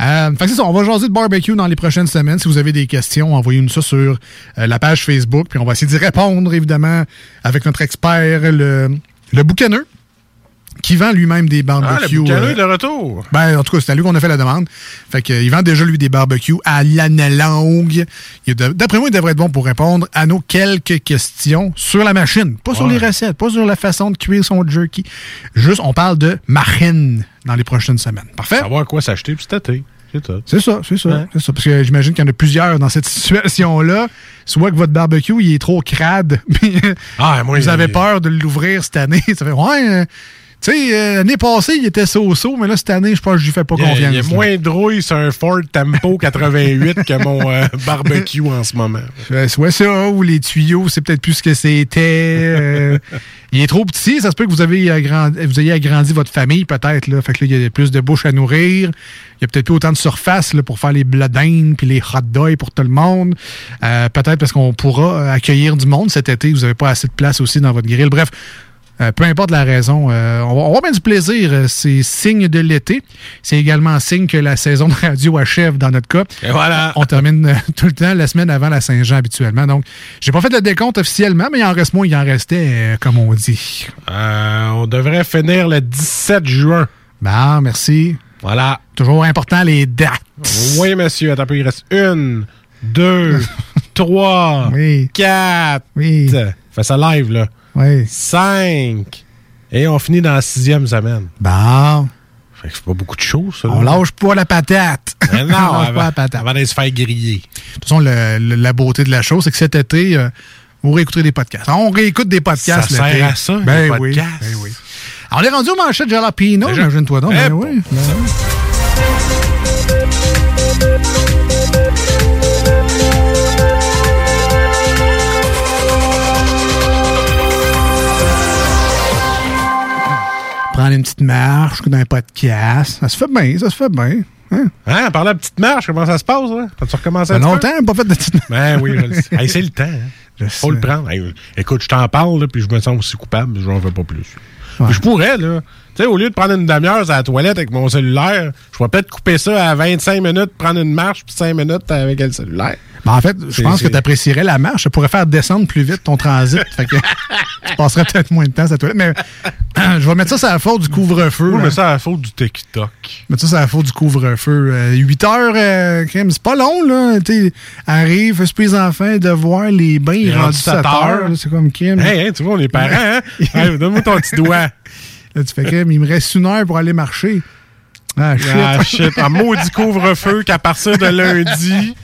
Euh, fait que c'est ça, on va jaser de barbecue dans les prochaines semaines. Si vous avez des questions, envoyez-nous ça sur euh, la page Facebook, puis on va essayer d'y répondre, évidemment, avec notre expert, le, le boucaneux, qui vend lui-même des Ah, barbecues. le boucaneux euh, est de retour. ben, en tout cas, c'est à lui qu'on a fait la demande. Fait que, euh, il vend déjà, lui, des barbecues à l'année longue. De- D'après moi, il devrait être bon pour répondre à nos quelques questions sur la machine. Pas sur les recettes, pas sur la façon de cuire son jerky. Juste, on parle de machine dans les prochaines semaines. Parfait? Savoir quoi s'acheter, puis cet été. C'est ça, c'est ça, Ouais. c'est ça. Parce que j'imagine qu'il y en a plusieurs dans cette (laughs) situation-là. Soit que votre barbecue, il est trop crade, (laughs) puis Ah, moi, vous avez peur de l'ouvrir cette année. (laughs) Ça fait, ouais, Tu sais, euh, l'année passée, il était so-so, mais là, cette année, je pense que je lui fais pas Il confiance. Il y a moins de rouille sur un Ford Tempo 88 que mon euh, barbecue en ce moment. (laughs) Soit ça, ou les tuyaux, c'est peut-être plus ce que c'était. euh, il est trop petit, ça se peut que vous, avez agrandi, vous ayez agrandi votre famille, peut-être. Là. Fait que là, il y a plus de bouche à nourrir. Il y a peut-être plus autant de surface là, pour faire les bladins puis les hot dogs pour tout le monde. Euh, peut-être parce qu'on pourra accueillir du monde cet été. Vous n'avez pas assez de place aussi dans votre grill. Bref, euh, peu importe la raison, euh, on, va, on va bien du plaisir. Euh, C'est signe de l'été. C'est également signe que la saison de radio achève dans notre cas. Et voilà. On termine euh, (laughs) tout le temps la semaine avant la Saint-Jean habituellement. Donc, j'ai pas fait le décompte officiellement, mais il en reste moins, il en restait, euh, comme on dit. Euh, on devrait finir le 17 juin. Bon, merci. Voilà. Toujours important les dates. Oui, monsieur. Attends un peu, il reste une, deux, (laughs) trois, quatre. Oui. Fais ça live, là. Oui. Cinq. Et on finit dans la sixième semaine. Bon. Fait que c'est pas beaucoup de choses, ça. On lâche pas la patate. Mais non, (laughs) on lâche avant, pas la patate. avant d'aller se faire griller. De toute façon, le- le- la beauté de la chose, c'est que cet été, euh, vous réécouterez des podcasts. On réécoute des podcasts. Ça sert à ça, les ben oui, podcasts. ben oui. Alors, on est rendu au manchette Jalapino, Déjà? imagine-toi donc. Eh Ben bon. oui, Prendre une petite marche dans un podcast. Ça se fait bien, ça se fait bien. Hein? Hein, la petite marche, comment ça se passe, là? As-tu recommencé fait petit longtemps, pas fait de petite marche. Ben oui, je le sais. Hey, c'est le temps. Hein. Faut le prendre. Hey, écoute, je t'en parle, là, puis je me sens aussi coupable, mais je n'en veux pas plus. Puis Je pourrais, là. Tu sais, au lieu de prendre une demi-heure à la toilette avec mon cellulaire, je pourrais peut-être couper ça à 25 minutes, prendre une marche, puis 5 minutes avec le cellulaire. Ben, en fait, je C'est- pense que c'est- tu apprécierais la marche. Ça pourrait faire descendre plus vite ton transit. (laughs) fait que tu passerais peut-être moins de temps à la toilette. Mais (clears throat) je vais mettre ça sur la faute du couvre-feu. Moi, là. mais ça à la faute du TikTok. Mettre ça sur la faute du couvre-feu. Euh, 8 heures, euh, c'est pas long, là. Tu arrive, souper les enfants, devoir, les bains, il est rendu 7 heures. C'est comme crème. Hey, hein, tu vois, on est parents, hein? (laughs) Hey, Donne-moi ton petit doigt. Là, tu fais crème, il me reste une heure pour aller marcher. Ah, shit. Ah, shit. Un maudit couvre-feu qu'à partir de (laughs) lundi,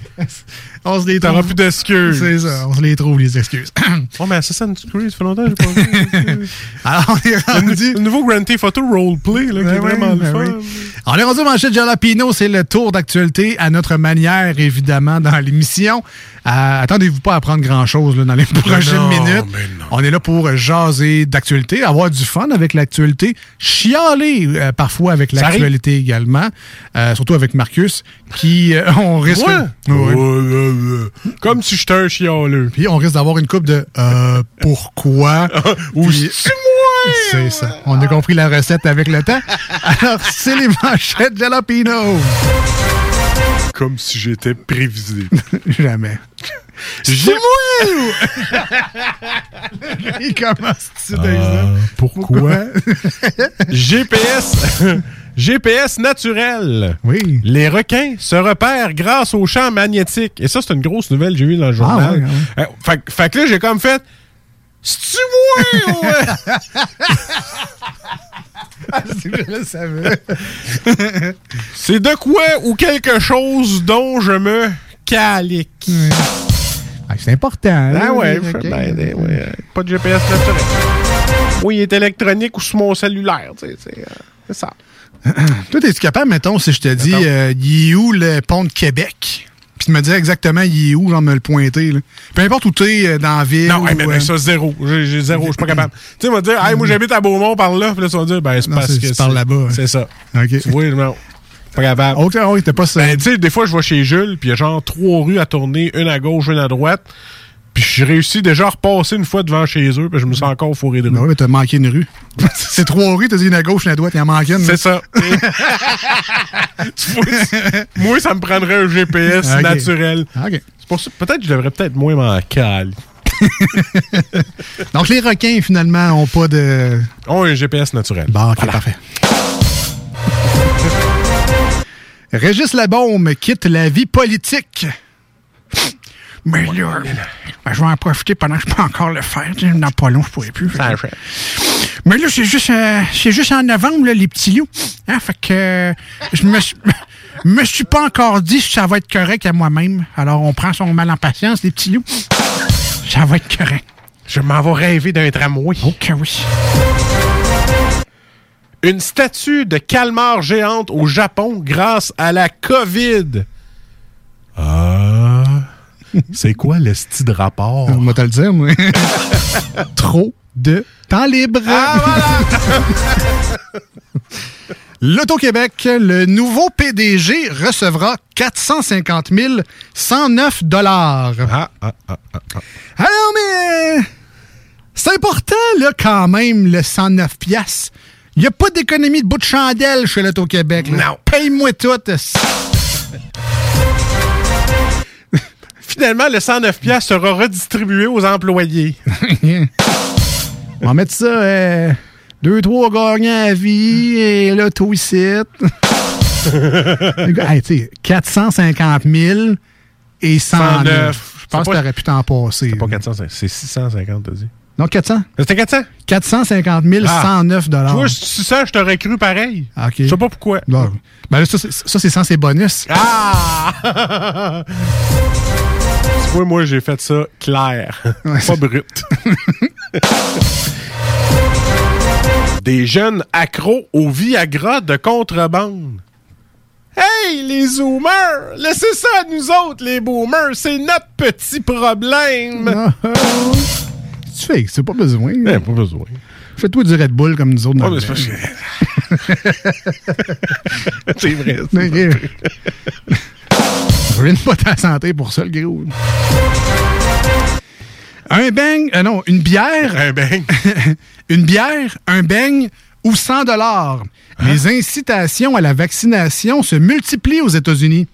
on se les t'auras trouve. plus d'excuses. C'est ça, on se les trouve, les excuses. (coughs) Oh, mais Assassin's Creed, ça fait longtemps que j'ai pas vu. (laughs) Alors, on est rendu... Le nouveau Grand Theft Auto Roleplay, là, qui est Ben vraiment le ben fun. oui. On est rendu au manchette Jalapino, c'est le tour d'actualité à notre manière, évidemment, dans l'émission. Euh, Attendez-vous pas à prendre grand-chose là, dans les (laughs) prochaines non, minutes. On est là pour jaser d'actualité, avoir du fun avec l'actualité, chialer euh, parfois avec l'actualité également, euh, surtout avec Marcus, qui, euh, on risque... Ouais. Ouais. Ouais, Comme si j'étais un chialeux. Puis on risque d'avoir une coupe de euh, pourquoi (laughs) Ou Puis- c'est moi! C'est ça. On a compris la recette avec le temps. Alors, c'est les manchettes Jalapino. Comme si j'étais prévisible. (laughs) Jamais. J'ai- Il commence avec Euh, pourquoi? GPS. (laughs) GPS naturel. Oui. Les requins se repèrent grâce au champ magnétique. Et ça, c'est une grosse nouvelle que j'ai vue dans le journal. ouais, ah Euh, fait, fait que là, j'ai comme fait. C'est-tu moi? ouais? (laughs) Savais. (laughs) c'est de quoi ou quelque chose dont je me calique. Ah, c'est important. Ah là. ouais, ben, ouais, pas de GPS naturel. Oui, il est électronique ou sur mon cellulaire, euh, c'est ça. (clears throat) Toi, es-tu capable, mettons, si je te dis, euh, il est où le pont de Québec? Puis tu me dire exactement, il est où, genre me le pointer. Là. Peu importe où tu es dans la ville. Non, hey, mais, euh, mais ça, zéro. J'ai, zéro, je suis pas capable. Tu sais, on va dire, hey, moi, j'habite à Beaumont par là. Puis là, tu vas dire, ben, c'est parce que. par là-bas, hein. C'est ça. OK. Tu vois, non. Pas capable. Ok, oui, t'es pas ça. Ben, tu sais, des fois, je vais chez Jules, puis il y a genre trois rues à tourner, une à gauche, une à droite. Puis j'ai réussi déjà à repasser une fois devant chez eux, puis je me sens encore fourré de rue. Ben oui, mais t'as manqué une rue. (laughs) c'est trois rues, t'as dit une à gauche, une à droite, il en manque une. C'est ça. (laughs) Tu vois, moi, ça me prendrait un GPS Ok. naturel. OK. C'est pour ça, peut-être que je devrais peut-être moins m'en caler. (laughs) Donc, les requins, finalement, ont pas de. Ont un GPS naturel. Bon, OK, parfait. Régis Labaume quitte la vie politique. Mais là, ben, je vais en profiter pendant que je peux encore le faire. Dans pas long, je pourrais plus. Fait Mais là, c'est juste, euh, c'est juste en novembre, là, les petits loups. Hein, fait que euh, je me suis, (laughs) me suis pas encore dit si ça va être correct à moi-même. Alors, on prend son mal en patience, les petits loups. Ça va être correct. Je m'en vais rêver d'un tramway. Ok, oui. Une statue de calmar géante au Japon grâce à la COVID. Ah. (laughs) C'est quoi le style de rapport? On va te le dire, moi. (laughs) Trop de temps libre. Ah, (laughs) L'Auto-Québec, le nouveau PDG recevra 450 109 dollars. Ah, ah, ah, ah, ah. Alors, mais... C'est important, là, quand même, le 109 piastres. Il n'y a pas d'économie de bout de chandelle chez l'Auto-Québec. Non. Paye-moi tout. Finalement, le 109 pièces sera redistribué aux employés. (laughs) On va mettre ça, euh, deux, trois gagnants à vie, et là, tout ici. (laughs) hey, tu sais, 450 000 et 109. 109. Je pense que t'aurais pu t'en passer. C'est pas 450, c'est 650, t'as dit. Non, 400. C'était 400? 450 109 Tu vois, si ça, je t'aurais cru pareil. OK. Je sais pas pourquoi. Bon. Ben là, ça, c'est- ça, c'est sans ses bonus. Ah! (laughs) Tu vois, moi, j'ai fait ça clair, (laughs) pas brut. Des jeunes accros au Viagra de contrebande. Hey, les zoomers! Laissez ça à nous autres, les boomers! C'est notre petit problème! tu fais, c'est pas besoin. Eh, pas besoin. Fais-toi du Red Bull comme nous autres. Ouais, c'est temps. (laughs) (laughs) C'est vrai. (laughs) Ruine pas ta santé pour ça, le gros. Un beigne, euh, non, une bière. Un beigne. (laughs) une bière, un beigne ou 100 dollars. Hein? Les incitations à la vaccination se multiplient aux États-Unis.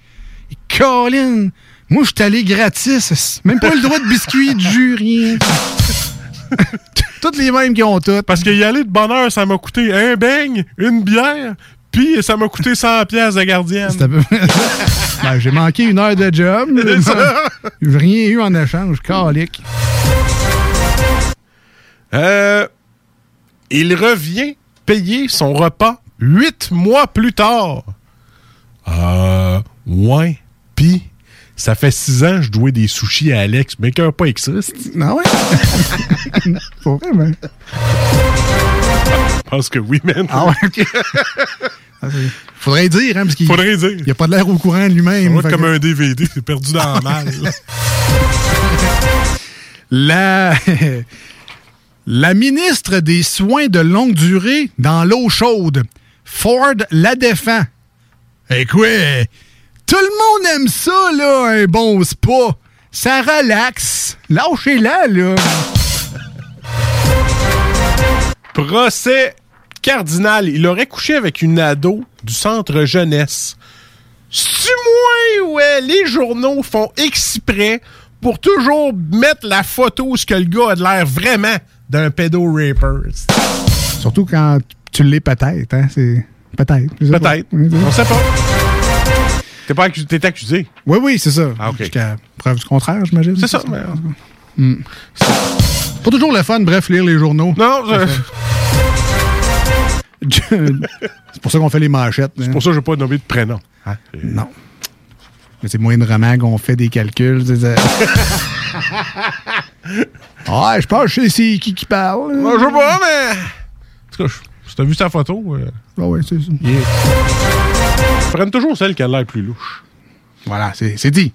Colin, moi, je suis allé gratis. Même pas le droit de biscuit, de jus, rien. (laughs) Toutes les mêmes qui ont toutes. Parce qu'y aller de bonne heure, ça m'a coûté un beigne, une bière, puis ça m'a coûté 100 pièces de gardienne. Peu- (laughs) Ben, J'ai manqué une heure de job. J'ai rien eu en échange. Calique. Euh, il revient payer son repas huit mois plus tard. Euh, ouais. Pis, ça fait six ans que je dois des sushis à Alex, mais qu'un pas ça. (laughs) c'est- Non, ouais. Pour vrai, ben. Je pense que oui, man. Ah ouais, ok. (laughs) Faudrait dire, hein, parce qu'il Faudrait dire. il a pas de l'air au courant de lui-même. Comme que- un DVD, c'est perdu dans la malle. (laughs) La... (laughs) La ministre des Soins de longue durée dans l'eau chaude, Ford la défend. Eh quoi? Tout le monde aime ça, là, un bon spa. Ça relaxe. Lâchez-la, là. Procès cardinal. Il aurait couché avec une ado du centre jeunesse. C'est moins, ouais, les journaux font exprès pour toujours mettre la photo où ce que le gars a de l'air vraiment d'un pédo-raper. Surtout quand tu l'es peut-être, hein. C'est... Peut-être. Peut-être. On sait pas. T'es pas accusé. T'es accusé. Oui, oui, c'est ça. Ah, OK. Jusqu'à preuve du contraire, j'imagine. C'est ça. Hmm. Pas toujours le fun, bref, lire les journaux. Non, C'est je- (laughs) c'est pour ça qu'on fait les manchettes. hein. c'est pour ça que je n'ai pas nommé de prénom. Hein? Non. Mais c'est moindrement qu'on fait des calculs. (laughs) ah, je pense que c'est qui qui parle. Moi, je sais pas, mais. En tout cas, je- si t'as vu sa photo, euh, Ah ouais, c'est ça. ils prennent toujours celle qui a l'air plus louche. Voilà, c'est dit.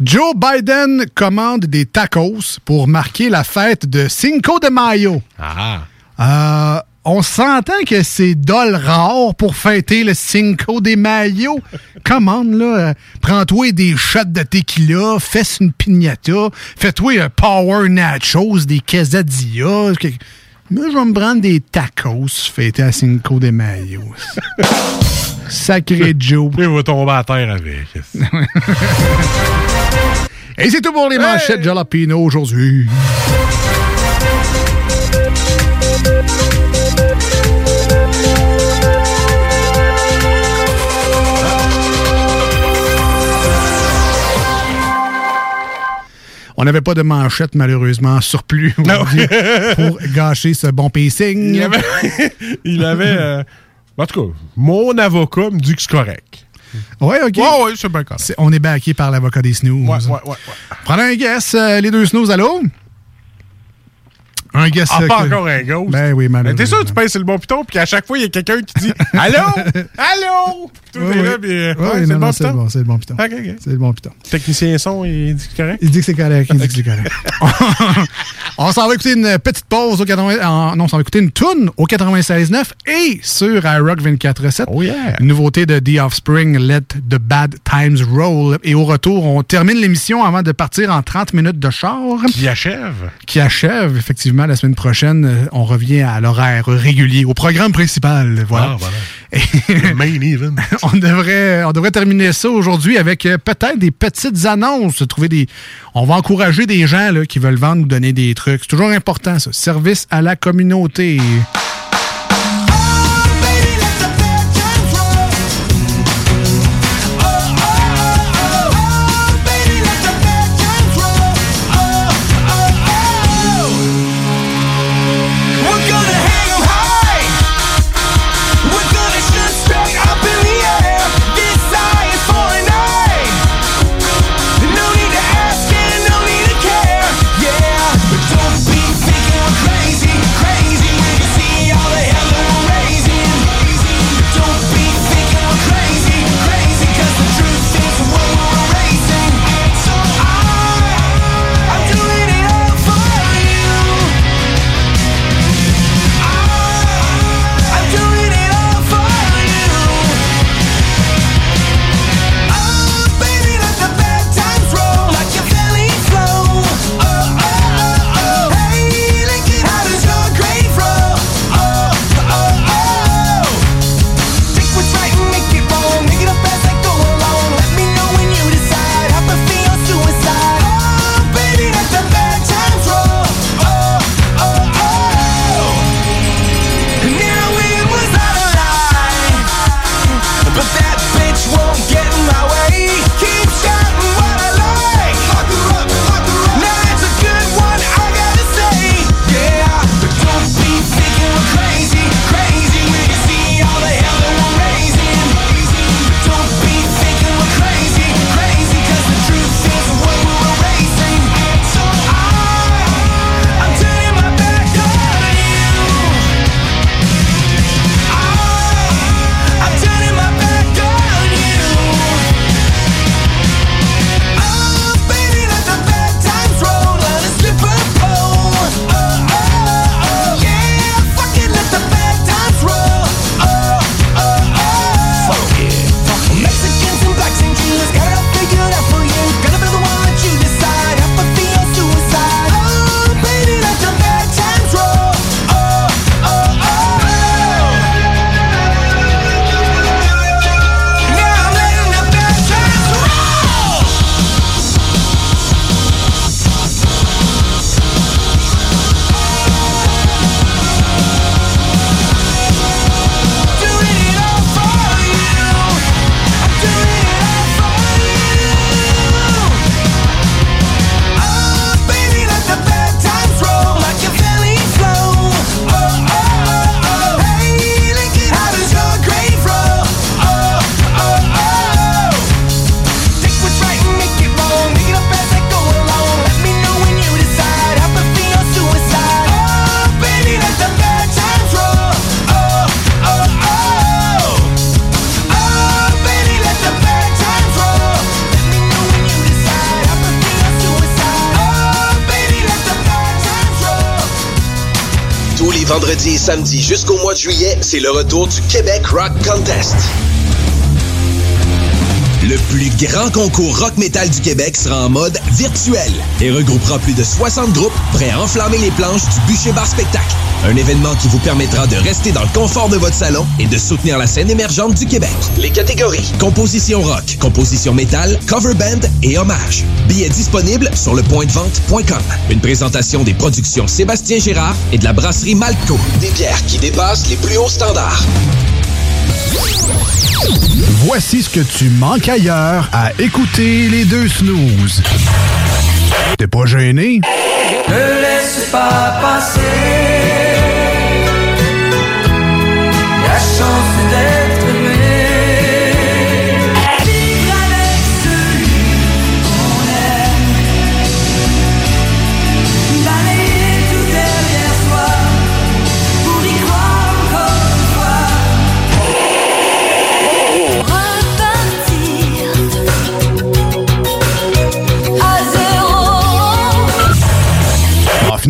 Joe Biden commande des tacos pour marquer la fête de Cinco de Mayo. Ah. Euh, on s'entend que c'est dol rare pour fêter le Cinco de Mayo. (laughs) Commande, là. euh, Prends-toi des shots de tequila, fais une piñata, fais-toi un power nachos, des quesadillas. que- Moi, je vais me prendre des tacos fêtés à Cinco de Mayo. (laughs) Sacré Joe. Il va tomber à terre avec. (laughs) Et c'est tout pour les manchettes Jalapino aujourd'hui. On n'avait pas de manchette, malheureusement, en surplus (laughs) pour gâcher ce bon pacing. Il avait. (laughs) il avait euh, En tout cas, mon avocat me dit que c'est correct. Ouais, OK. Ouais, ouais, c'est bien correct. On est backé par l'avocat des snooze. Ouais, ouais, ouais. ouais. Prenons un guess, euh, les deux snooze, allô? Un guest Ah, pas encore un ghost. Ben oui, malheureusement. t'es sûr que tu pèses sur le bon piton, puis à chaque fois, il y a quelqu'un qui dit (laughs) Allô? Allô? Puis toi, Oui, oui. là, puis euh, Oui, ouais, c'est le bon le bon, c'est le bon piton. C'est le bon piton. Technicien son, il dit que c'est correct? Il dit que c'est correct. Il dit que c'est correct. (laughs) on s'en va écouter une petite pause au 80... en- non, on s'en va écouter une toune au 96.9 et sur iRock 24.7. Oh yeah. Nouveauté de The Offspring, Let the Bad Times Roll. Et au retour, on termine l'émission avant de partir en 30 minutes de char. Qui achève. Qui achève, effectivement, la semaine prochaine. Euh, On revient à l'horaire régulier, au programme principal. Voilà. Ah, voilà. (laughs) Main event. (laughs) on, devrait, on devrait terminer ça aujourd'hui avec euh, peut-être des petites annonces. Trouver des, on va encourager des gens là, qui veulent vendre ou donner des trucs. C'est toujours important, ça. Service à la communauté. Juillet, c'est le retour du Québec Rock Contest. Le plus grand concours rock metal du Québec sera en mode virtuel et regroupera plus de 60 groupes prêts à enflammer les planches du Bûcher Bar Spectacle. Un événement qui vous permettra de rester dans le confort de votre salon et de soutenir la scène émergente du Québec. Les catégories composition rock, composition métal, cover band et hommage. Billets disponibles sur le pointdevente.com. Une présentation des productions Sébastien Gérard et de la brasserie Malco. Des bières qui dépassent les plus hauts standards. Voici ce que tu manques ailleurs à écouter les deux snooze. T'es pas gêné?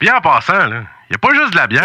Bien en passant, là, y a pas juste de la bière.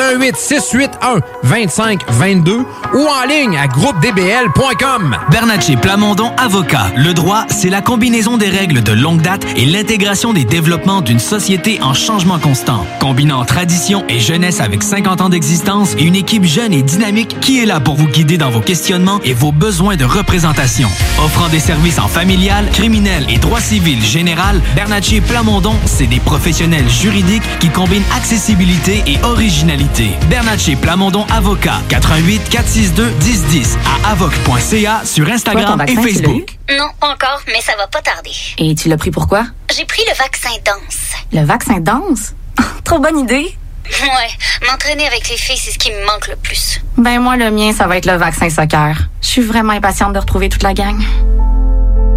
681 2522 ou en ligne à groupedbl.com. Bernatchez Plamondon Avocat. Le droit, c'est la combinaison des règles de longue date et l'intégration des développements d'une société en changement constant. Combinant tradition et jeunesse avec 50 ans d'existence et une équipe jeune et dynamique qui est là pour vous guider dans vos questionnements et vos besoins de représentation. Offrant des services en familial, criminel et droit civil général, Bernatchez Plamondon, c'est des professionnels juridiques qui combinent accessibilité et originalité. Bernatchez Plamondon Avocat. 88 462 1010 à avoc.ca sur Instagram et Facebook. Non, pas encore, mais ça va pas tarder. Et tu l'as pris pourquoi? J'ai pris le vaccin danse. Le vaccin danse? (laughs) Trop bonne idée. Ouais, m'entraîner avec les filles, c'est ce qui me manque le plus. Ben moi, le mien, ça va être le vaccin soccer. Je suis vraiment impatiente de retrouver toute la gang.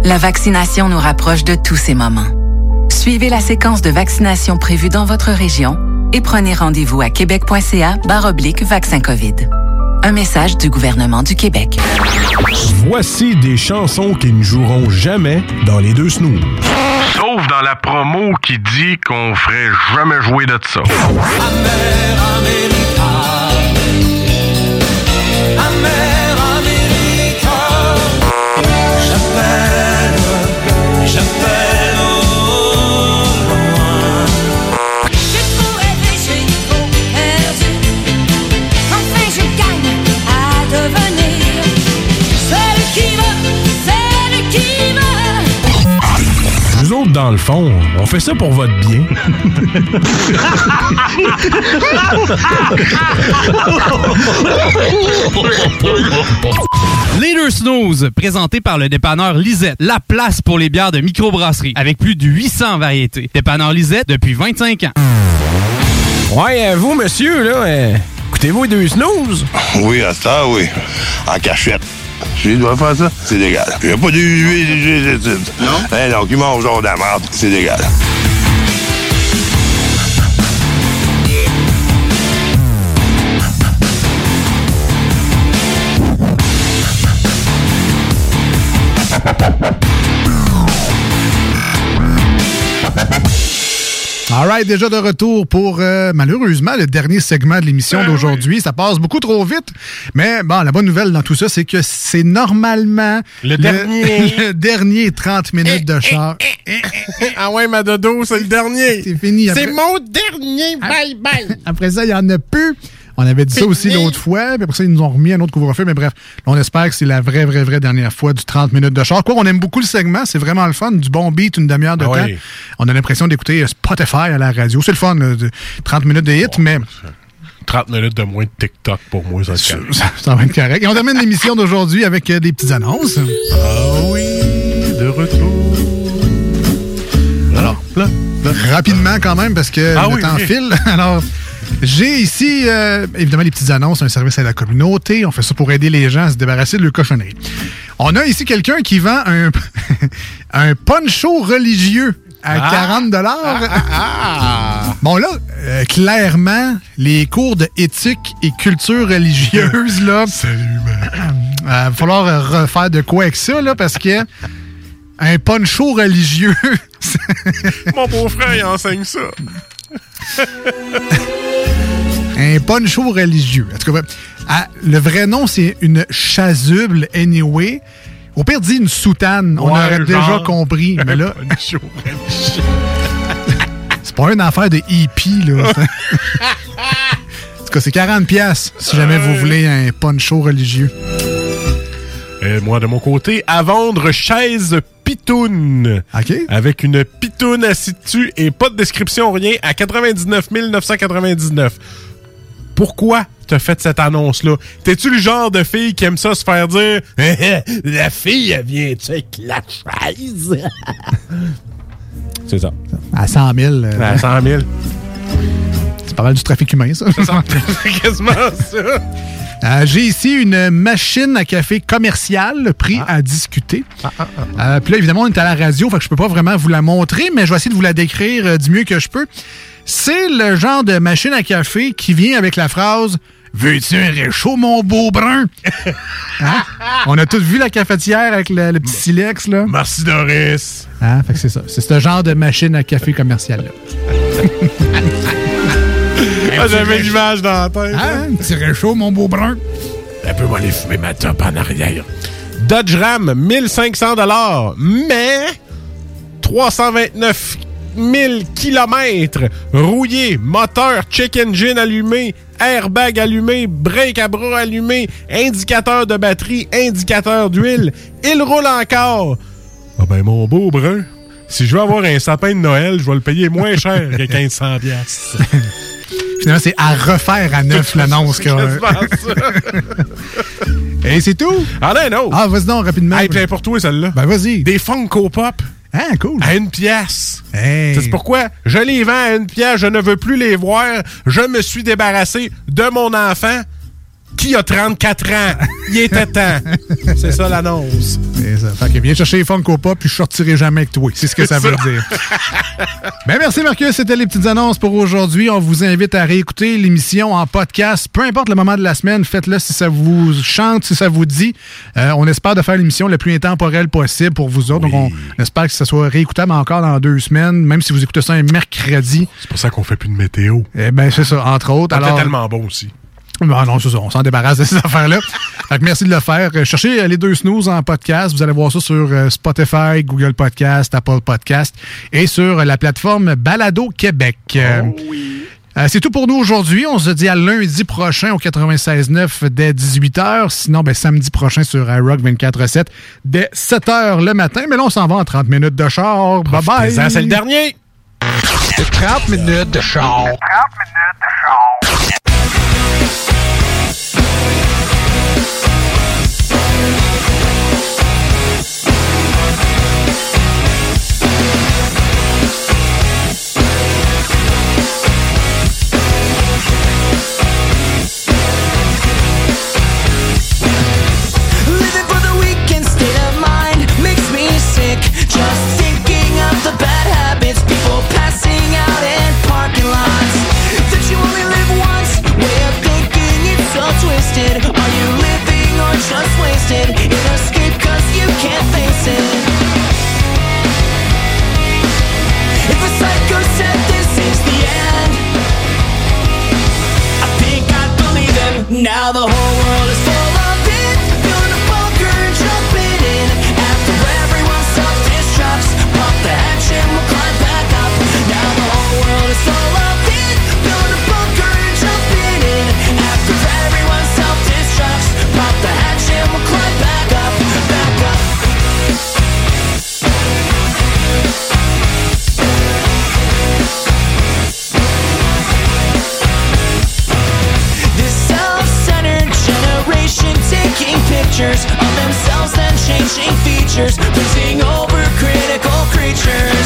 La vaccination nous rapproche de tous ces moments. Suivez la séquence de vaccination prévue dans votre région et prenez rendez-vous à québec.ca oblique vaccin COVID. Un message du gouvernement du Québec. Voici des chansons qui ne joueront jamais dans les deux snooze. Sauf dans la promo qui dit qu'on ferait jamais jouer de ça. Dans le fond, on fait ça pour votre bien. (laughs) Les deux snooze, présentés par le dépanneur Lisette, la place pour les bières de microbrasserie, avec plus de 800 variétés. Dépanneur Lisette depuis 25 ans. Ouais, euh, vous, monsieur, là, euh, écoutez-vous les deux snooze? Oui, à ça, oui. En cachette. Je dois faire ça, c'est légal. Il n'y a pas de huile, Non? Eh non, qui mange genre de la merde, c'est légal. All right, déjà de retour pour euh, malheureusement le dernier segment de l'émission d'aujourd'hui. Ça passe beaucoup trop vite. Mais bon, la bonne nouvelle dans tout ça, c'est que c'est normalement Le dernier. le dernier (laughs) 30 minutes de char. ah ouais, ma dodo, c'est le dernier. C'est fini. C'est mon dernier. Bye bye. (laughs) Après ça, il y en a plus. On avait dit ça aussi l'autre fois, puis après ça, ils nous ont remis un autre couvre-feu. Mais bref, là, on espère que c'est la vraie, vraie, vraie dernière fois du 30 minutes de char. Quoi, on aime beaucoup le segment, c'est vraiment le fun. Du bon beat, une demi-heure de Ah temps. oui. On a l'impression d'écouter euh, Spotify à la radio. C'est le fun, là, de 30 minutes de hit, mais 30 minutes de moins de TikTok pour moi, ça calme. ça va être correct. Et on termine l'émission d'aujourd'hui avec euh, des petites annonces. Ah oui, de retour. Alors, rapidement quand même, parce que Ah le oui, temps file. (laughs) Alors, j'ai ici, euh, évidemment, les petites annonces, un service à la communauté. On fait ça pour aider les gens à se débarrasser de leur cochonnerie. On a ici quelqu'un qui vend un, (laughs) un poncho religieux à Ah. 40 Bon, là, euh, clairement, les cours de éthique et culture religieuse, là. (laughs) Salut, Il (clears throat) va falloir euh, refaire de quoi avec ça, là, parce que un poncho religieux. (laughs) Mon beau-frère, il enseigne ça. (laughs) un poncho religieux. En tout cas, ah, le vrai nom, c'est une chasuble, anyway. Au pire, dit une soutane. On aurait déjà compris. Mais là, (laughs) Poncho religieux. (laughs) c'est pas une affaire de hippie, là. en tout cas, c'est 40 pièces si jamais vous voulez un poncho religieux. Et moi, de mon côté, à vendre chaise pitoune. Avec une pitoune assise dessus et pas de description, rien, à 99 999. Pourquoi t'as fait cette annonce-là? T'es-tu le genre de fille qui aime ça se faire dire (laughs) La fille, elle vient-tu avec la chaise? (laughs) C'est ça. À 100 000. euh, À 100 000. (laughs) C'est pas mal du trafic humain, ça. C'est quasiment ça. Euh, J'ai ici une machine à café commerciale, prix Ah. à discuter. Euh, Puis là, évidemment, on est à la radio, fait que je peux pas vraiment vous la montrer, mais je vais essayer de vous la décrire euh, du mieux que je peux. C'est le genre de machine à café qui vient avec la phrase Veux-tu un réchaud, mon beau brun? (laughs) Hein? On a tous vu la cafetière avec le, le petit silex, là. Merci, Doris. Hein? Fait que c'est ça. C'est ce genre de machine à café commerciale-là. (laughs) Ah, J'avais l'image dans la tête. Hein? Un petit réchaud, mon beau brun. Un peu aller fumer ma top en arrière. Dodge Ram, 1500 mais 329 000 km rouillé, moteur check engine allumé, airbag allumé, break à bras allumé, indicateur de batterie, indicateur d'huile. Il roule encore. Ah ben mon beau brun, si je veux avoir un sapin de Noël, je vais le payer moins cher que 1500 piastres. (laughs) Finalement, c'est à refaire à neuf (laughs) l'annonce. que- (laughs) Et c'est tout? Ah non, non. Ah, vas-y donc, rapidement. Hey, plein pour toi, celle-là. Ben, vas-y. Des Funko Pop. Ah, cool. À une pièce. Hey. C'est pourquoi? Je les vends à une pièce, je ne veux plus les voir. Je me suis débarrassé de mon enfant qui a 34 ans? Il était (laughs) temps. C'est ça l'annonce. C'est ça. Fait que viens chercher les Funko Pop, puis je sortirai jamais avec toi. C'est ce que ça veut dire. (laughs) ben merci Marcus, c'était les petites annonces pour aujourd'hui. On vous invite à réécouter l'émission en podcast. Peu importe le moment de la semaine, faites-le si ça vous chante, si ça vous dit. Euh, on espère de faire l'émission le plus intemporelle possible pour vous autres. Donc on espère que ça soit réécoutable encore dans deux semaines, même si vous écoutez ça un mercredi. C'est pour ça qu'on fait plus de météo. Eh ben c'est ça, entre autres. Alors, tellement bon aussi. Non, non, c'est ça. On s'en débarrasse de ces (laughs) affaires-là. Fait que merci de le faire. Euh, Cherchez euh, les deux snooze en podcast. Vous allez voir ça sur euh, Spotify, Google Podcast, Apple Podcast et sur la plateforme Balado Québec. Euh, euh, c'est tout pour nous aujourd'hui. On se dit à lundi prochain au 96.9 dès 18h. Sinon, ben, samedi prochain sur iRock 24.7 dès 7h le matin. Mais là, on s'en va en 30 minutes de char. Bye bye. Profitez-en, c'est le dernier. 30 minutes de char. Living Now the whole pictures of themselves, then changing features, losing over critical creatures.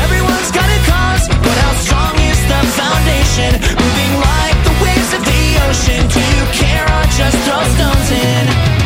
Everyone's got a cause, but how strong is the foundation? Moving like the waves of the ocean. Do you care or just throw stones in?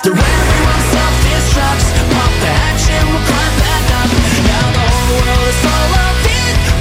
After everyone self-destructs, pop the hatch and we'll climb back up. Now the whole world is full of it.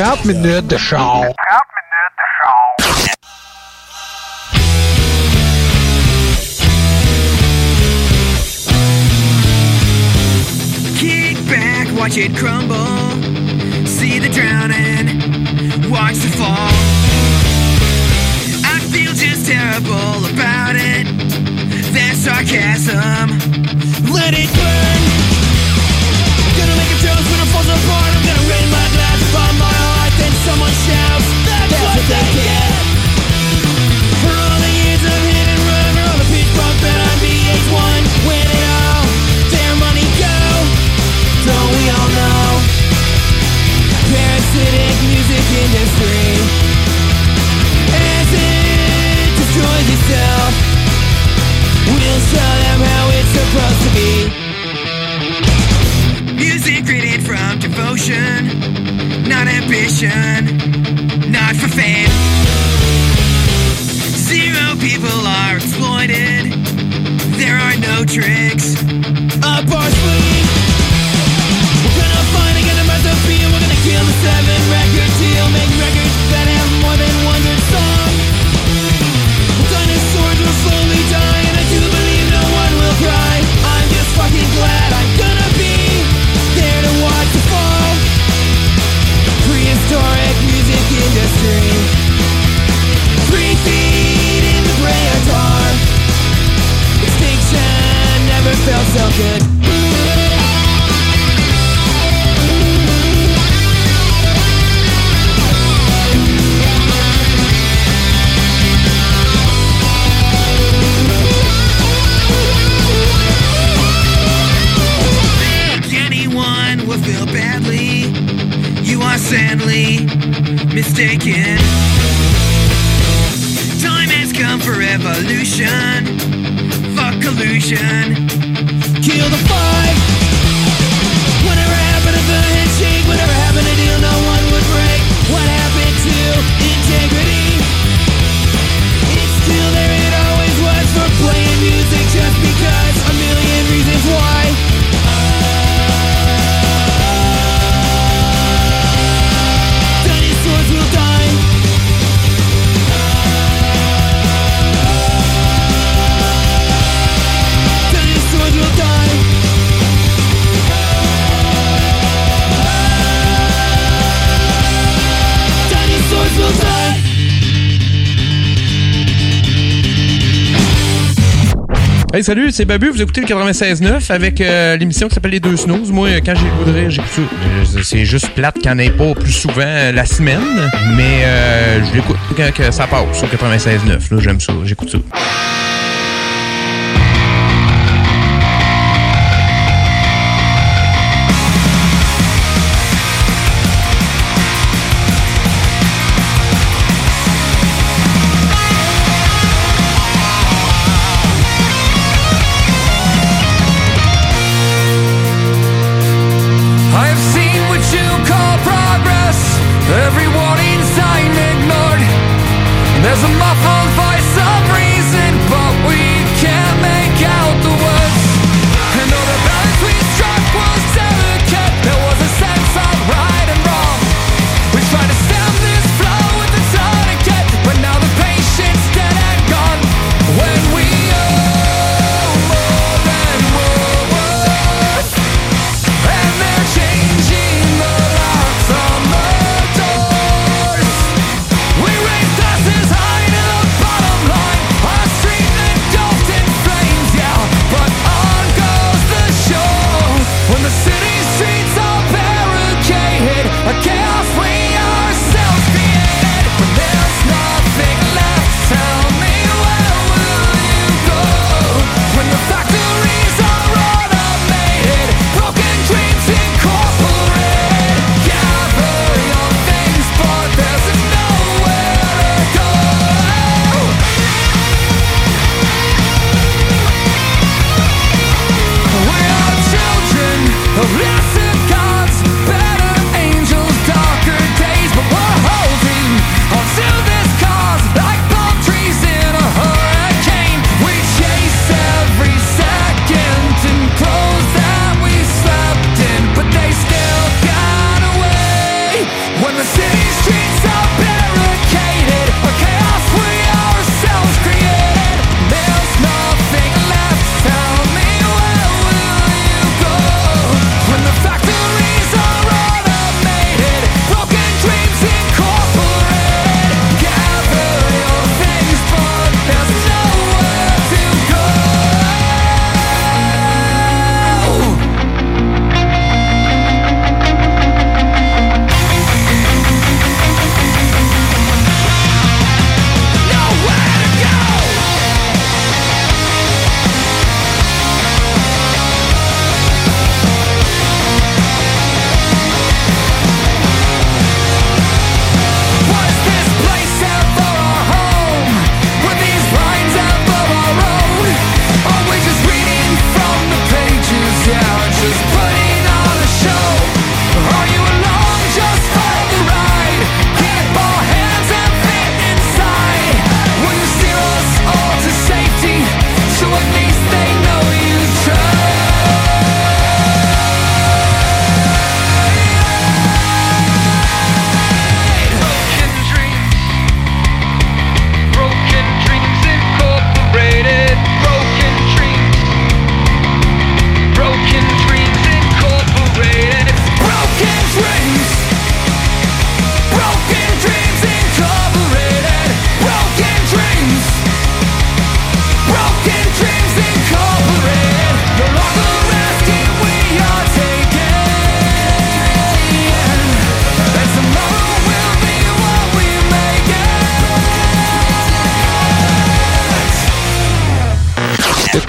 De 30 minutes de char. Kick back, watch it crumble. See the drowning, watch the fall. I feel just terrible about it. That sarcasm, let it burn. Gonna make a toast when it falls apart. I'm gonna raise my glass above my someone shouts, That's, what they get. For all the years of hit and run, for all the pitch that I VH1, when it all their money go. Don't we all know? Parasitic music industry As it destroys itself We'll show them how it's supposed to be devotion Not ambition Not for fame Zero people are exploited There are no tricks Up our sleeve we're gonna find and get a massive beat. We're gonna kill the seven record deal. Make records that have more than one good song. Dinosaurs will slowly die, and I do believe no one will cry. I'm just fucking glad I'm industry. Three feet in the gray. Extinction never felt so good. anyone will feel badly. You are sadly mistaken. Time has come for evolution. Fuck collusion. Kill the five. Hey, salut, c'est Babu. Vous écoutez le 96.9 avec euh, l'émission qui s'appelle Les Deux Snooze. Moi, quand j'ai le goût j'écoute ça. Euh, C'est juste plate qu'il n'y en ait pas plus souvent euh, la semaine, mais euh, je l'écoute quand ça passe sur 96.9. Là, j'aime ça. J'écoute ça.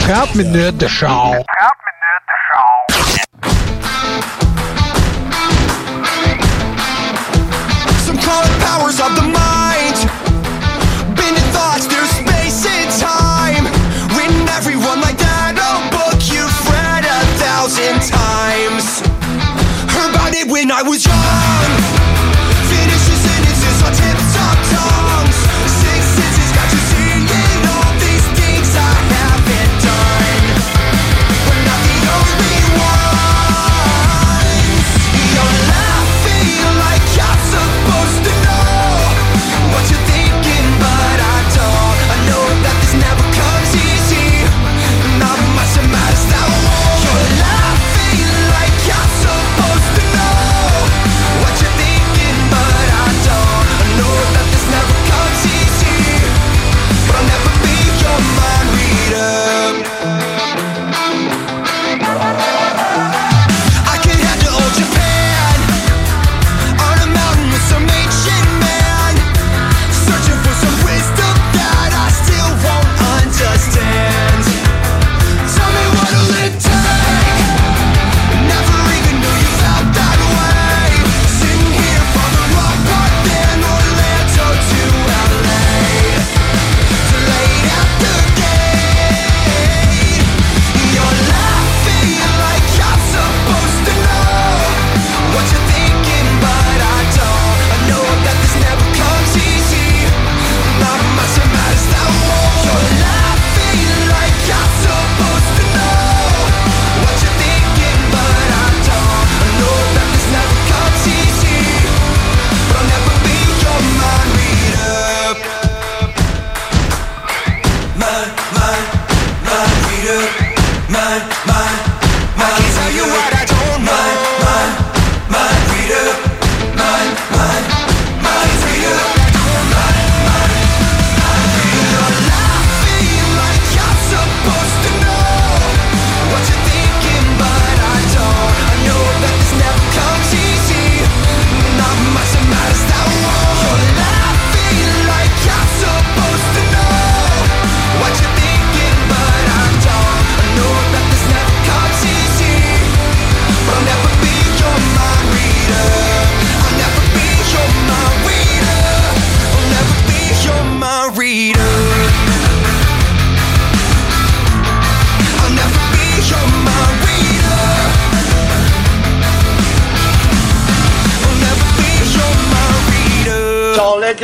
30 minutes de show. 30 minutes de show. Some call it powers of the mind. Bending thoughts through space and time. Written everyone like that old book you've read a thousand times. Heard about it when I was young.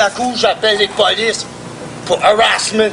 coup, j'appelle les polices pour harassment.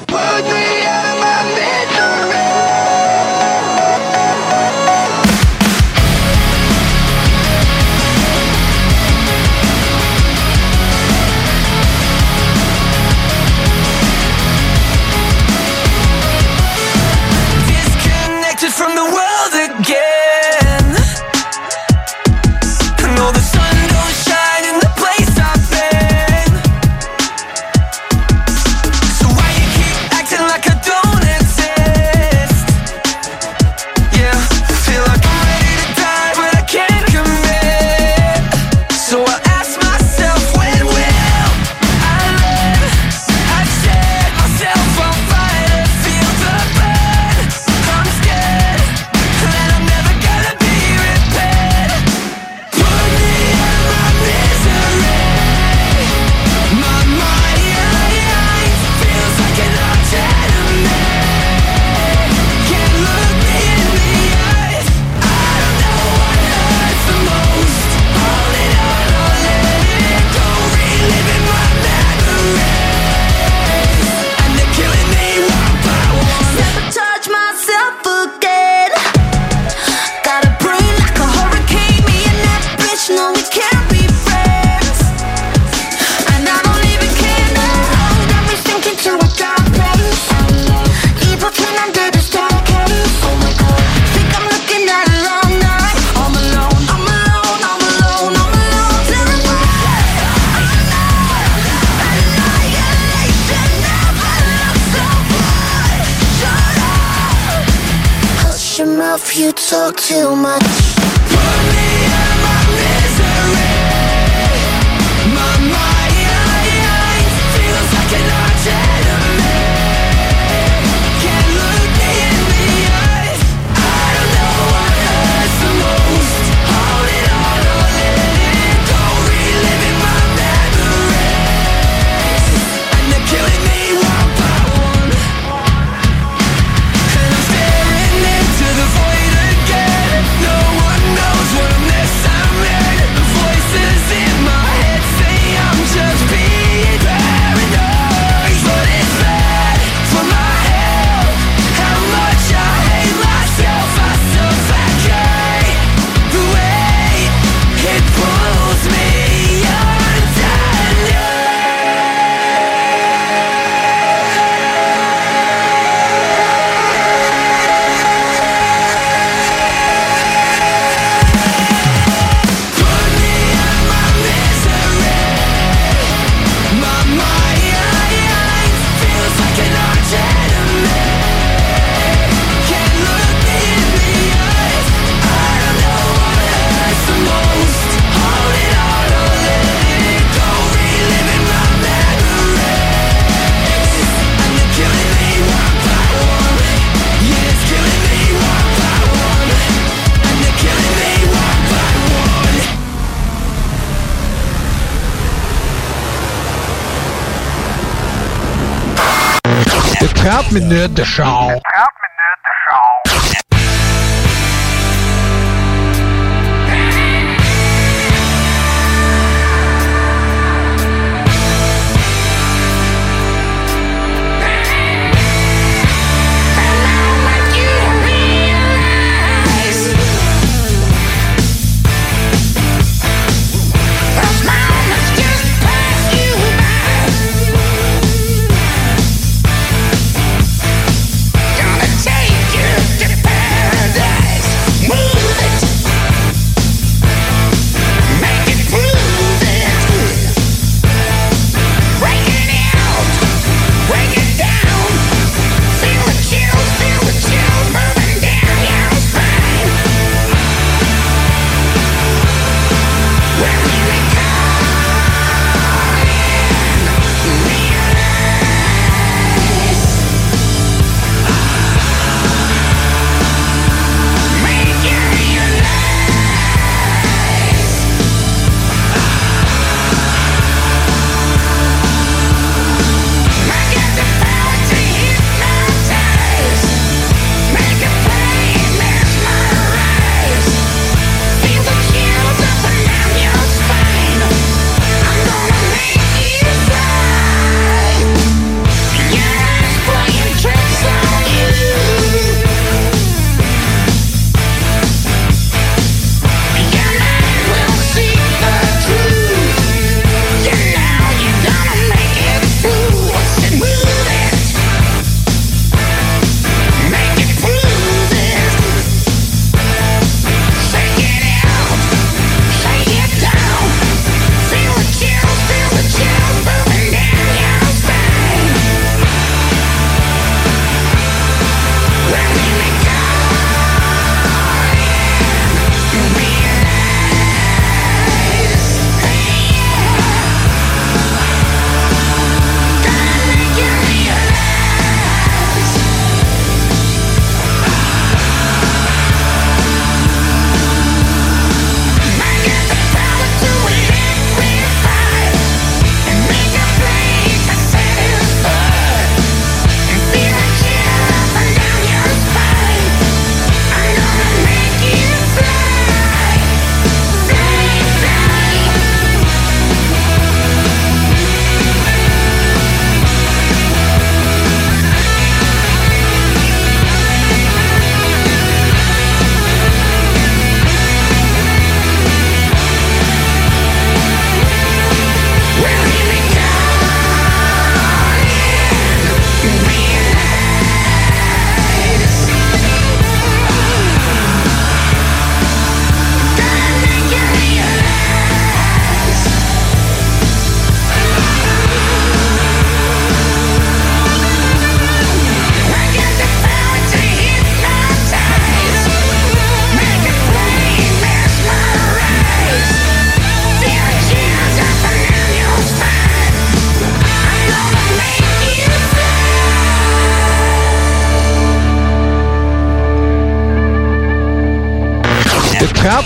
Minutes de char.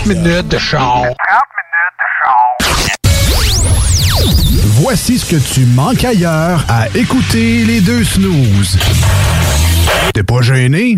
Minutes de char. 30 minutes de char. Voici ce que tu manques ailleurs à écouter les deux snooze. T'es pas gêné?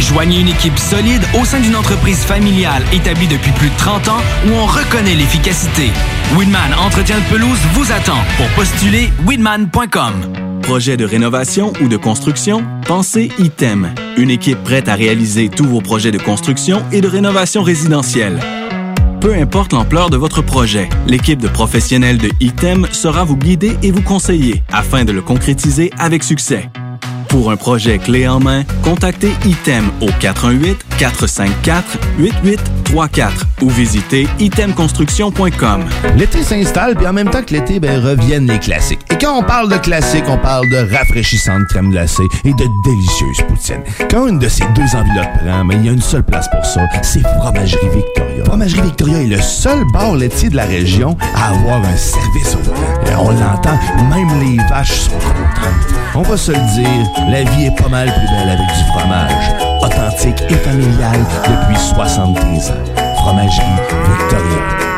Joignez une équipe solide au sein d'une entreprise familiale établie depuis plus de 30 ans où on reconnaît l'efficacité. Weedman Entretien de pelouse vous attend. Pour postuler, weedman.com. Projet de rénovation ou de construction? Pensez ITEM. Une équipe prête à réaliser tous vos projets de construction et de rénovation résidentielle. Peu importe l'ampleur de votre projet, l'équipe de professionnels de ITEM sera vous guider et vous conseiller afin de le concrétiser avec succès. Pour un projet clé en main, contactez ITEM au 418-454-8834 ou visitez itemconstruction.com. L'été s'installe, puis en même temps que l'été, ben, reviennent les classiques. Et quand on parle de classiques, on parle de rafraîchissante crème glacée et de délicieuse poutine. Quand une de ces deux enveloppes prend, mais il y a une seule place pour ça, c'est Fromagerie Victoria. Fromagerie Victoria est le seul bar laitier de la région à avoir un service au. Et on l'entend, même les vaches sont contentes. On va se le dire, la vie est pas mal plus belle avec du fromage. Authentique et familial depuis 73 ans. Fromagerie Victoria.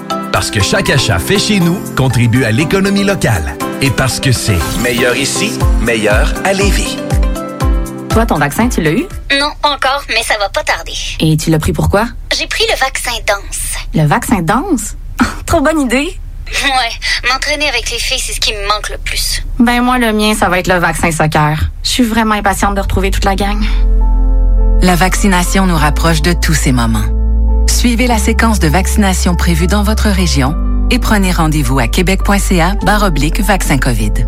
Parce que chaque achat fait chez nous contribue à l'économie locale. Et parce que c'est meilleur ici, meilleur à Lévis. Toi, ton vaccin, tu l'as eu? Non, pas encore, mais ça va pas tarder. Et tu l'as pris pourquoi? J'ai pris le vaccin danse. Le vaccin danse? (laughs) Trop bonne idée! Ouais, m'entraîner avec les filles, c'est ce qui me manque le plus. Ben moi, le mien, ça va être le vaccin soccer. Je suis vraiment impatiente de retrouver toute la gang. La vaccination nous rapproche de tous ces moments. Suivez la séquence de vaccination prévue dans votre région et prenez rendez-vous à québec.ca oblique vaccin COVID.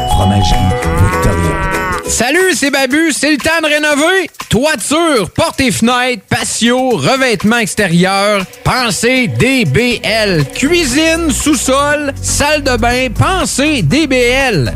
Salut, c'est Babu, c'est le temps de rénover. Toiture, portes et fenêtres, patio, revêtement extérieur, pensez DBL. Cuisine, sous-sol, salle de bain, pensez DBL.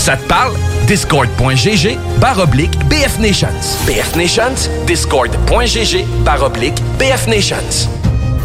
Ça te parle? Discord.gg baroblique BF Nations. BF Nations, discord.gg baroblique BF Nations.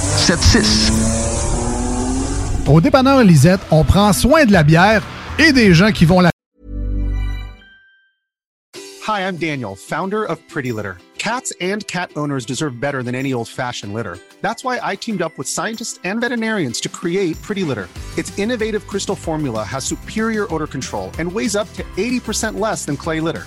681 4476. Au dépanneur Lisette, on prend soin de la bière et des gens qui vont la Hi, I'm Daniel, founder of Pretty Litter. Cats and cat owners deserve better than any old fashioned litter. That's why I teamed up with scientists and veterinarians to create Pretty Litter. Its innovative crystal formula has superior odor control and weighs up to 80% less than clay litter.